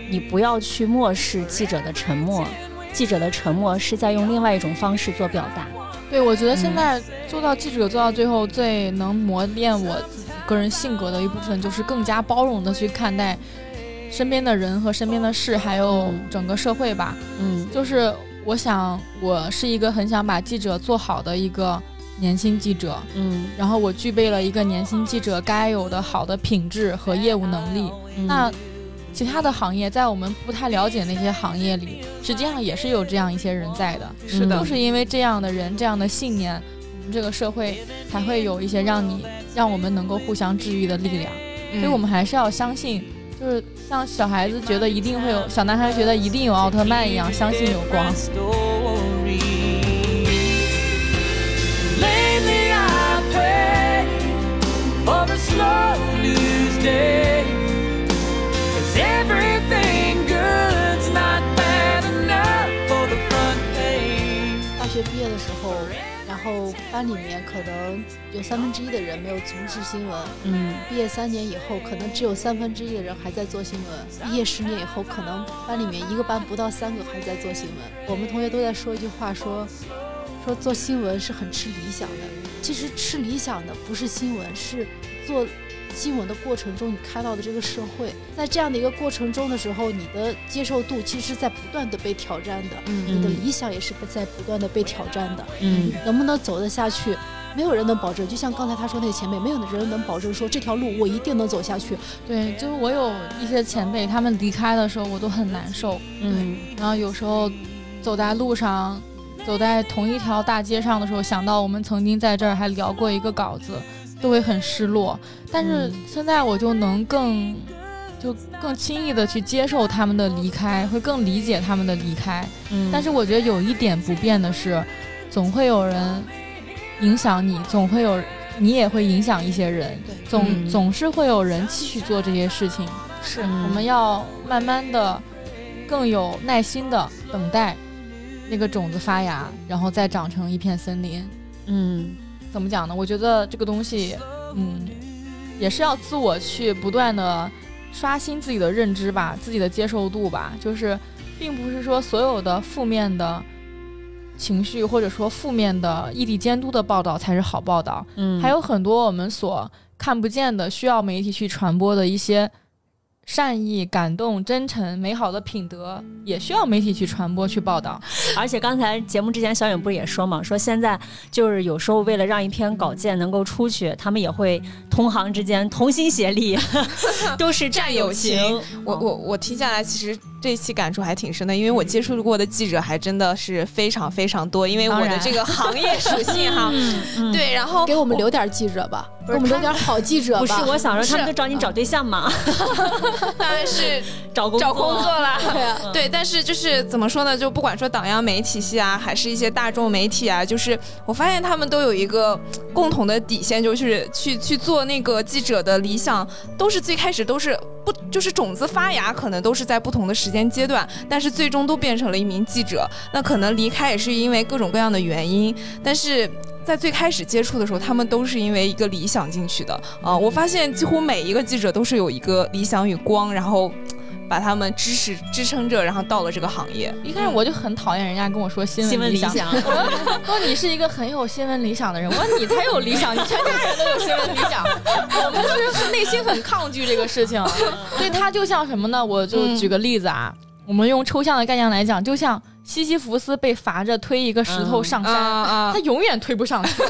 你不要去漠视记者的沉默，记者的沉默是在用另外一种方式做表达。对，我觉得现在做到记者做到最后，最能磨练我自己个人性格的一部分，就是更加包容的去看待身边的人和身边的事，还有嗯整个社会吧。嗯就是我想，我是一个很想把记者做好的一个年轻记者，嗯，然后我具备了一个年轻记者该有的好的品质和业务能力。嗯那其他的行业，在我们不太了解那些行业里，实际上也是有这样一些人在的。是的就是因为这样的人、这样的信念，我们这个社会才会有一些让你、让我们能够互相治愈的力量。嗯所以我们还是要相信，就是像小孩子觉得一定会有，小男孩觉得一定有奥特曼一样，相信有光。Slow news day. 后班里面可能有三分之一的人没有从事新闻，嗯毕业三年以后，可能只有三分之一的人还在做新闻。毕业十年以后，可能班里面一个班不到三个还在做新闻。我们同学都在说一句话，说说做新闻是很吃理想的。其实吃理想的不是新闻，是做新闻的过程中你看到的这个社会。在这样的一个过程中的时候，你的接受度其实是在不断的被挑战的，你的理想也是在不断的被挑战的。嗯能不能走得下去，没有人能保证。就像刚才他说那个前辈，没有人能保证说这条路我一定能走下去。对，就是我有一些前辈，他们离开的时候，我都很难受。嗯然后有时候走在路上，走在同一条大街上的时候，想到我们曾经在这儿还聊过一个稿子，都会很失落。但是嗯现在我就能更，就更轻易的去接受他们的离开，会更理解他们的离开。嗯但是我觉得有一点不变的是，总会有人影响你，总会有你也会影响一些人，总、嗯总是会有人继续做这些事情。是嗯我们要慢慢的、更有耐心的等待那个种子发芽，然后再长成一片森林。嗯怎么讲呢？我觉得这个东西，嗯，也是要自我去不断的刷新自己的认知吧，自己的接受度吧。就是，并不是说所有的负面的情绪或者说负面的异地监督的报道才是好报道，嗯，还有很多我们所看不见的，需要媒体去传播的一些善意、感动、真诚、美好的品德，也需要媒体去传播、去报道。而且刚才节目之前，小颖不是也说嘛，说现在就是有时候为了让一篇稿件能够出去，他们也会同行之间同心协力，都是战友情。我我我听下来，其实这一期感触还挺深的，因为我接触过的记者还真的是非常非常多，因为我的这个行业属性哈，对，然后给我们留点记者吧，给我们留点好记者吧。不是我想说他们是。都找你找对象嘛，当然是找 工找工作啦。对啊，对，但是就是怎么说呢？就不管说党央媒体系啊，还是一些大众媒体啊，就是我发现他们都有一个共同的底线，就是去去做那个记者的理想，都是最开始都是不就是种子发芽，可能都是在不同的时间阶段，但是最终都变成了一名记者。那可能离开也是因为各种各样的原因，但是。在最开始接触的时候，他们都是因为一个理想进去的啊、我发现几乎每一个记者都是有一个理想与光，然后把他们支持支撑着，然后到了这个行业。一开始我就很讨厌人家跟我说新新闻理闻想，说你是一个很有新闻理想的人，我说你才有理想，你全家人都有新闻理想，我们就是内心很抗拒这个事情。所以它就像什么呢？我就举个例子啊，我们用抽象的概念来讲，就像西西弗斯被罚着推一个石头上山，啊他永远推不上去。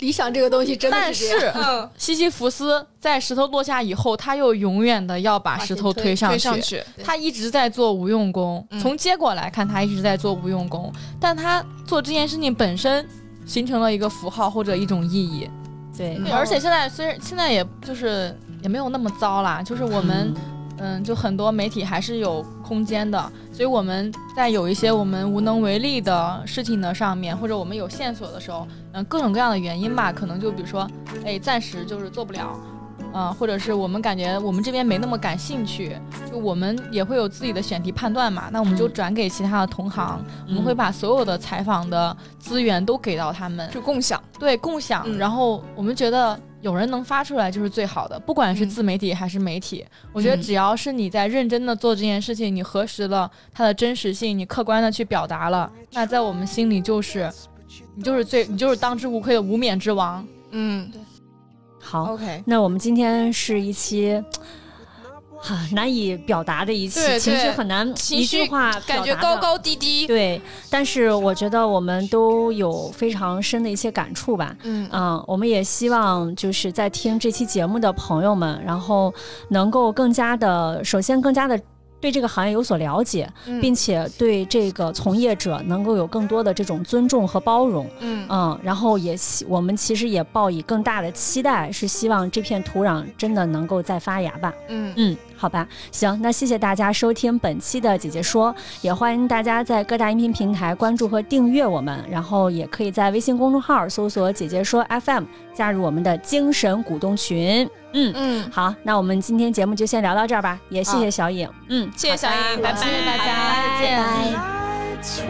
理想这个东西真的但是这样。是嗯，西西弗斯在石头落下以后，他又永远的要把石头推上去。推上去，他一直在做无用功，嗯从结果来看，他一直在做无用功，但他做这件事情本身形成了一个符号或者一种意义。对，嗯而且现在虽然现在也就是也没有那么糟啦，就是我们嗯，就很多媒体还是有空间的，所以我们在有一些我们无能为力的事情的上面，或者我们有线索的时候，嗯，各种各样的原因吧，可能就比如说，哎，暂时就是做不了。嗯，或者是我们感觉我们这边没那么感兴趣，就我们也会有自己的选题判断嘛，那我们就嗯。转给其他的同行，我们会把所有的采访的资源都给到他们，就共享。对共享，嗯。然后我们觉得有人能发出来就是最好的，不管是嗯自媒体还是媒体，我觉得嗯只要是你在认真的做这件事情，你核实了它的真实性，你客观的去表达了，那在我们心里就是你就是最你就是当之无愧的无冕之王。嗯好，，OK，那我们今天是一期。哈，难以表达的一期，对情绪很难一情绪句话感觉高高低低。对，但是我觉得我们都有非常深的一些感触吧。嗯嗯，我们也希望就是在听这期节目的朋友们，然后能够更加的，首先更加的对这个行业有所了解，嗯并且对这个从业者能够有更多的这种尊重和包容。嗯嗯，然后也希我们其实也抱以更大的期待，是希望这片土壤真的能够再发芽吧。嗯嗯，好吧，行，那谢谢大家收听本期的姐姐说，也欢迎大家在各大音频平台关注和订阅我们，然后也可以在微信公众号搜索“姐姐说 FM”，加入我们的精神股东群。嗯，嗯，好，那我们今天节目就先聊到这儿吧，也谢谢小颖。嗯，谢谢小颖，拜拜，谢谢大家再见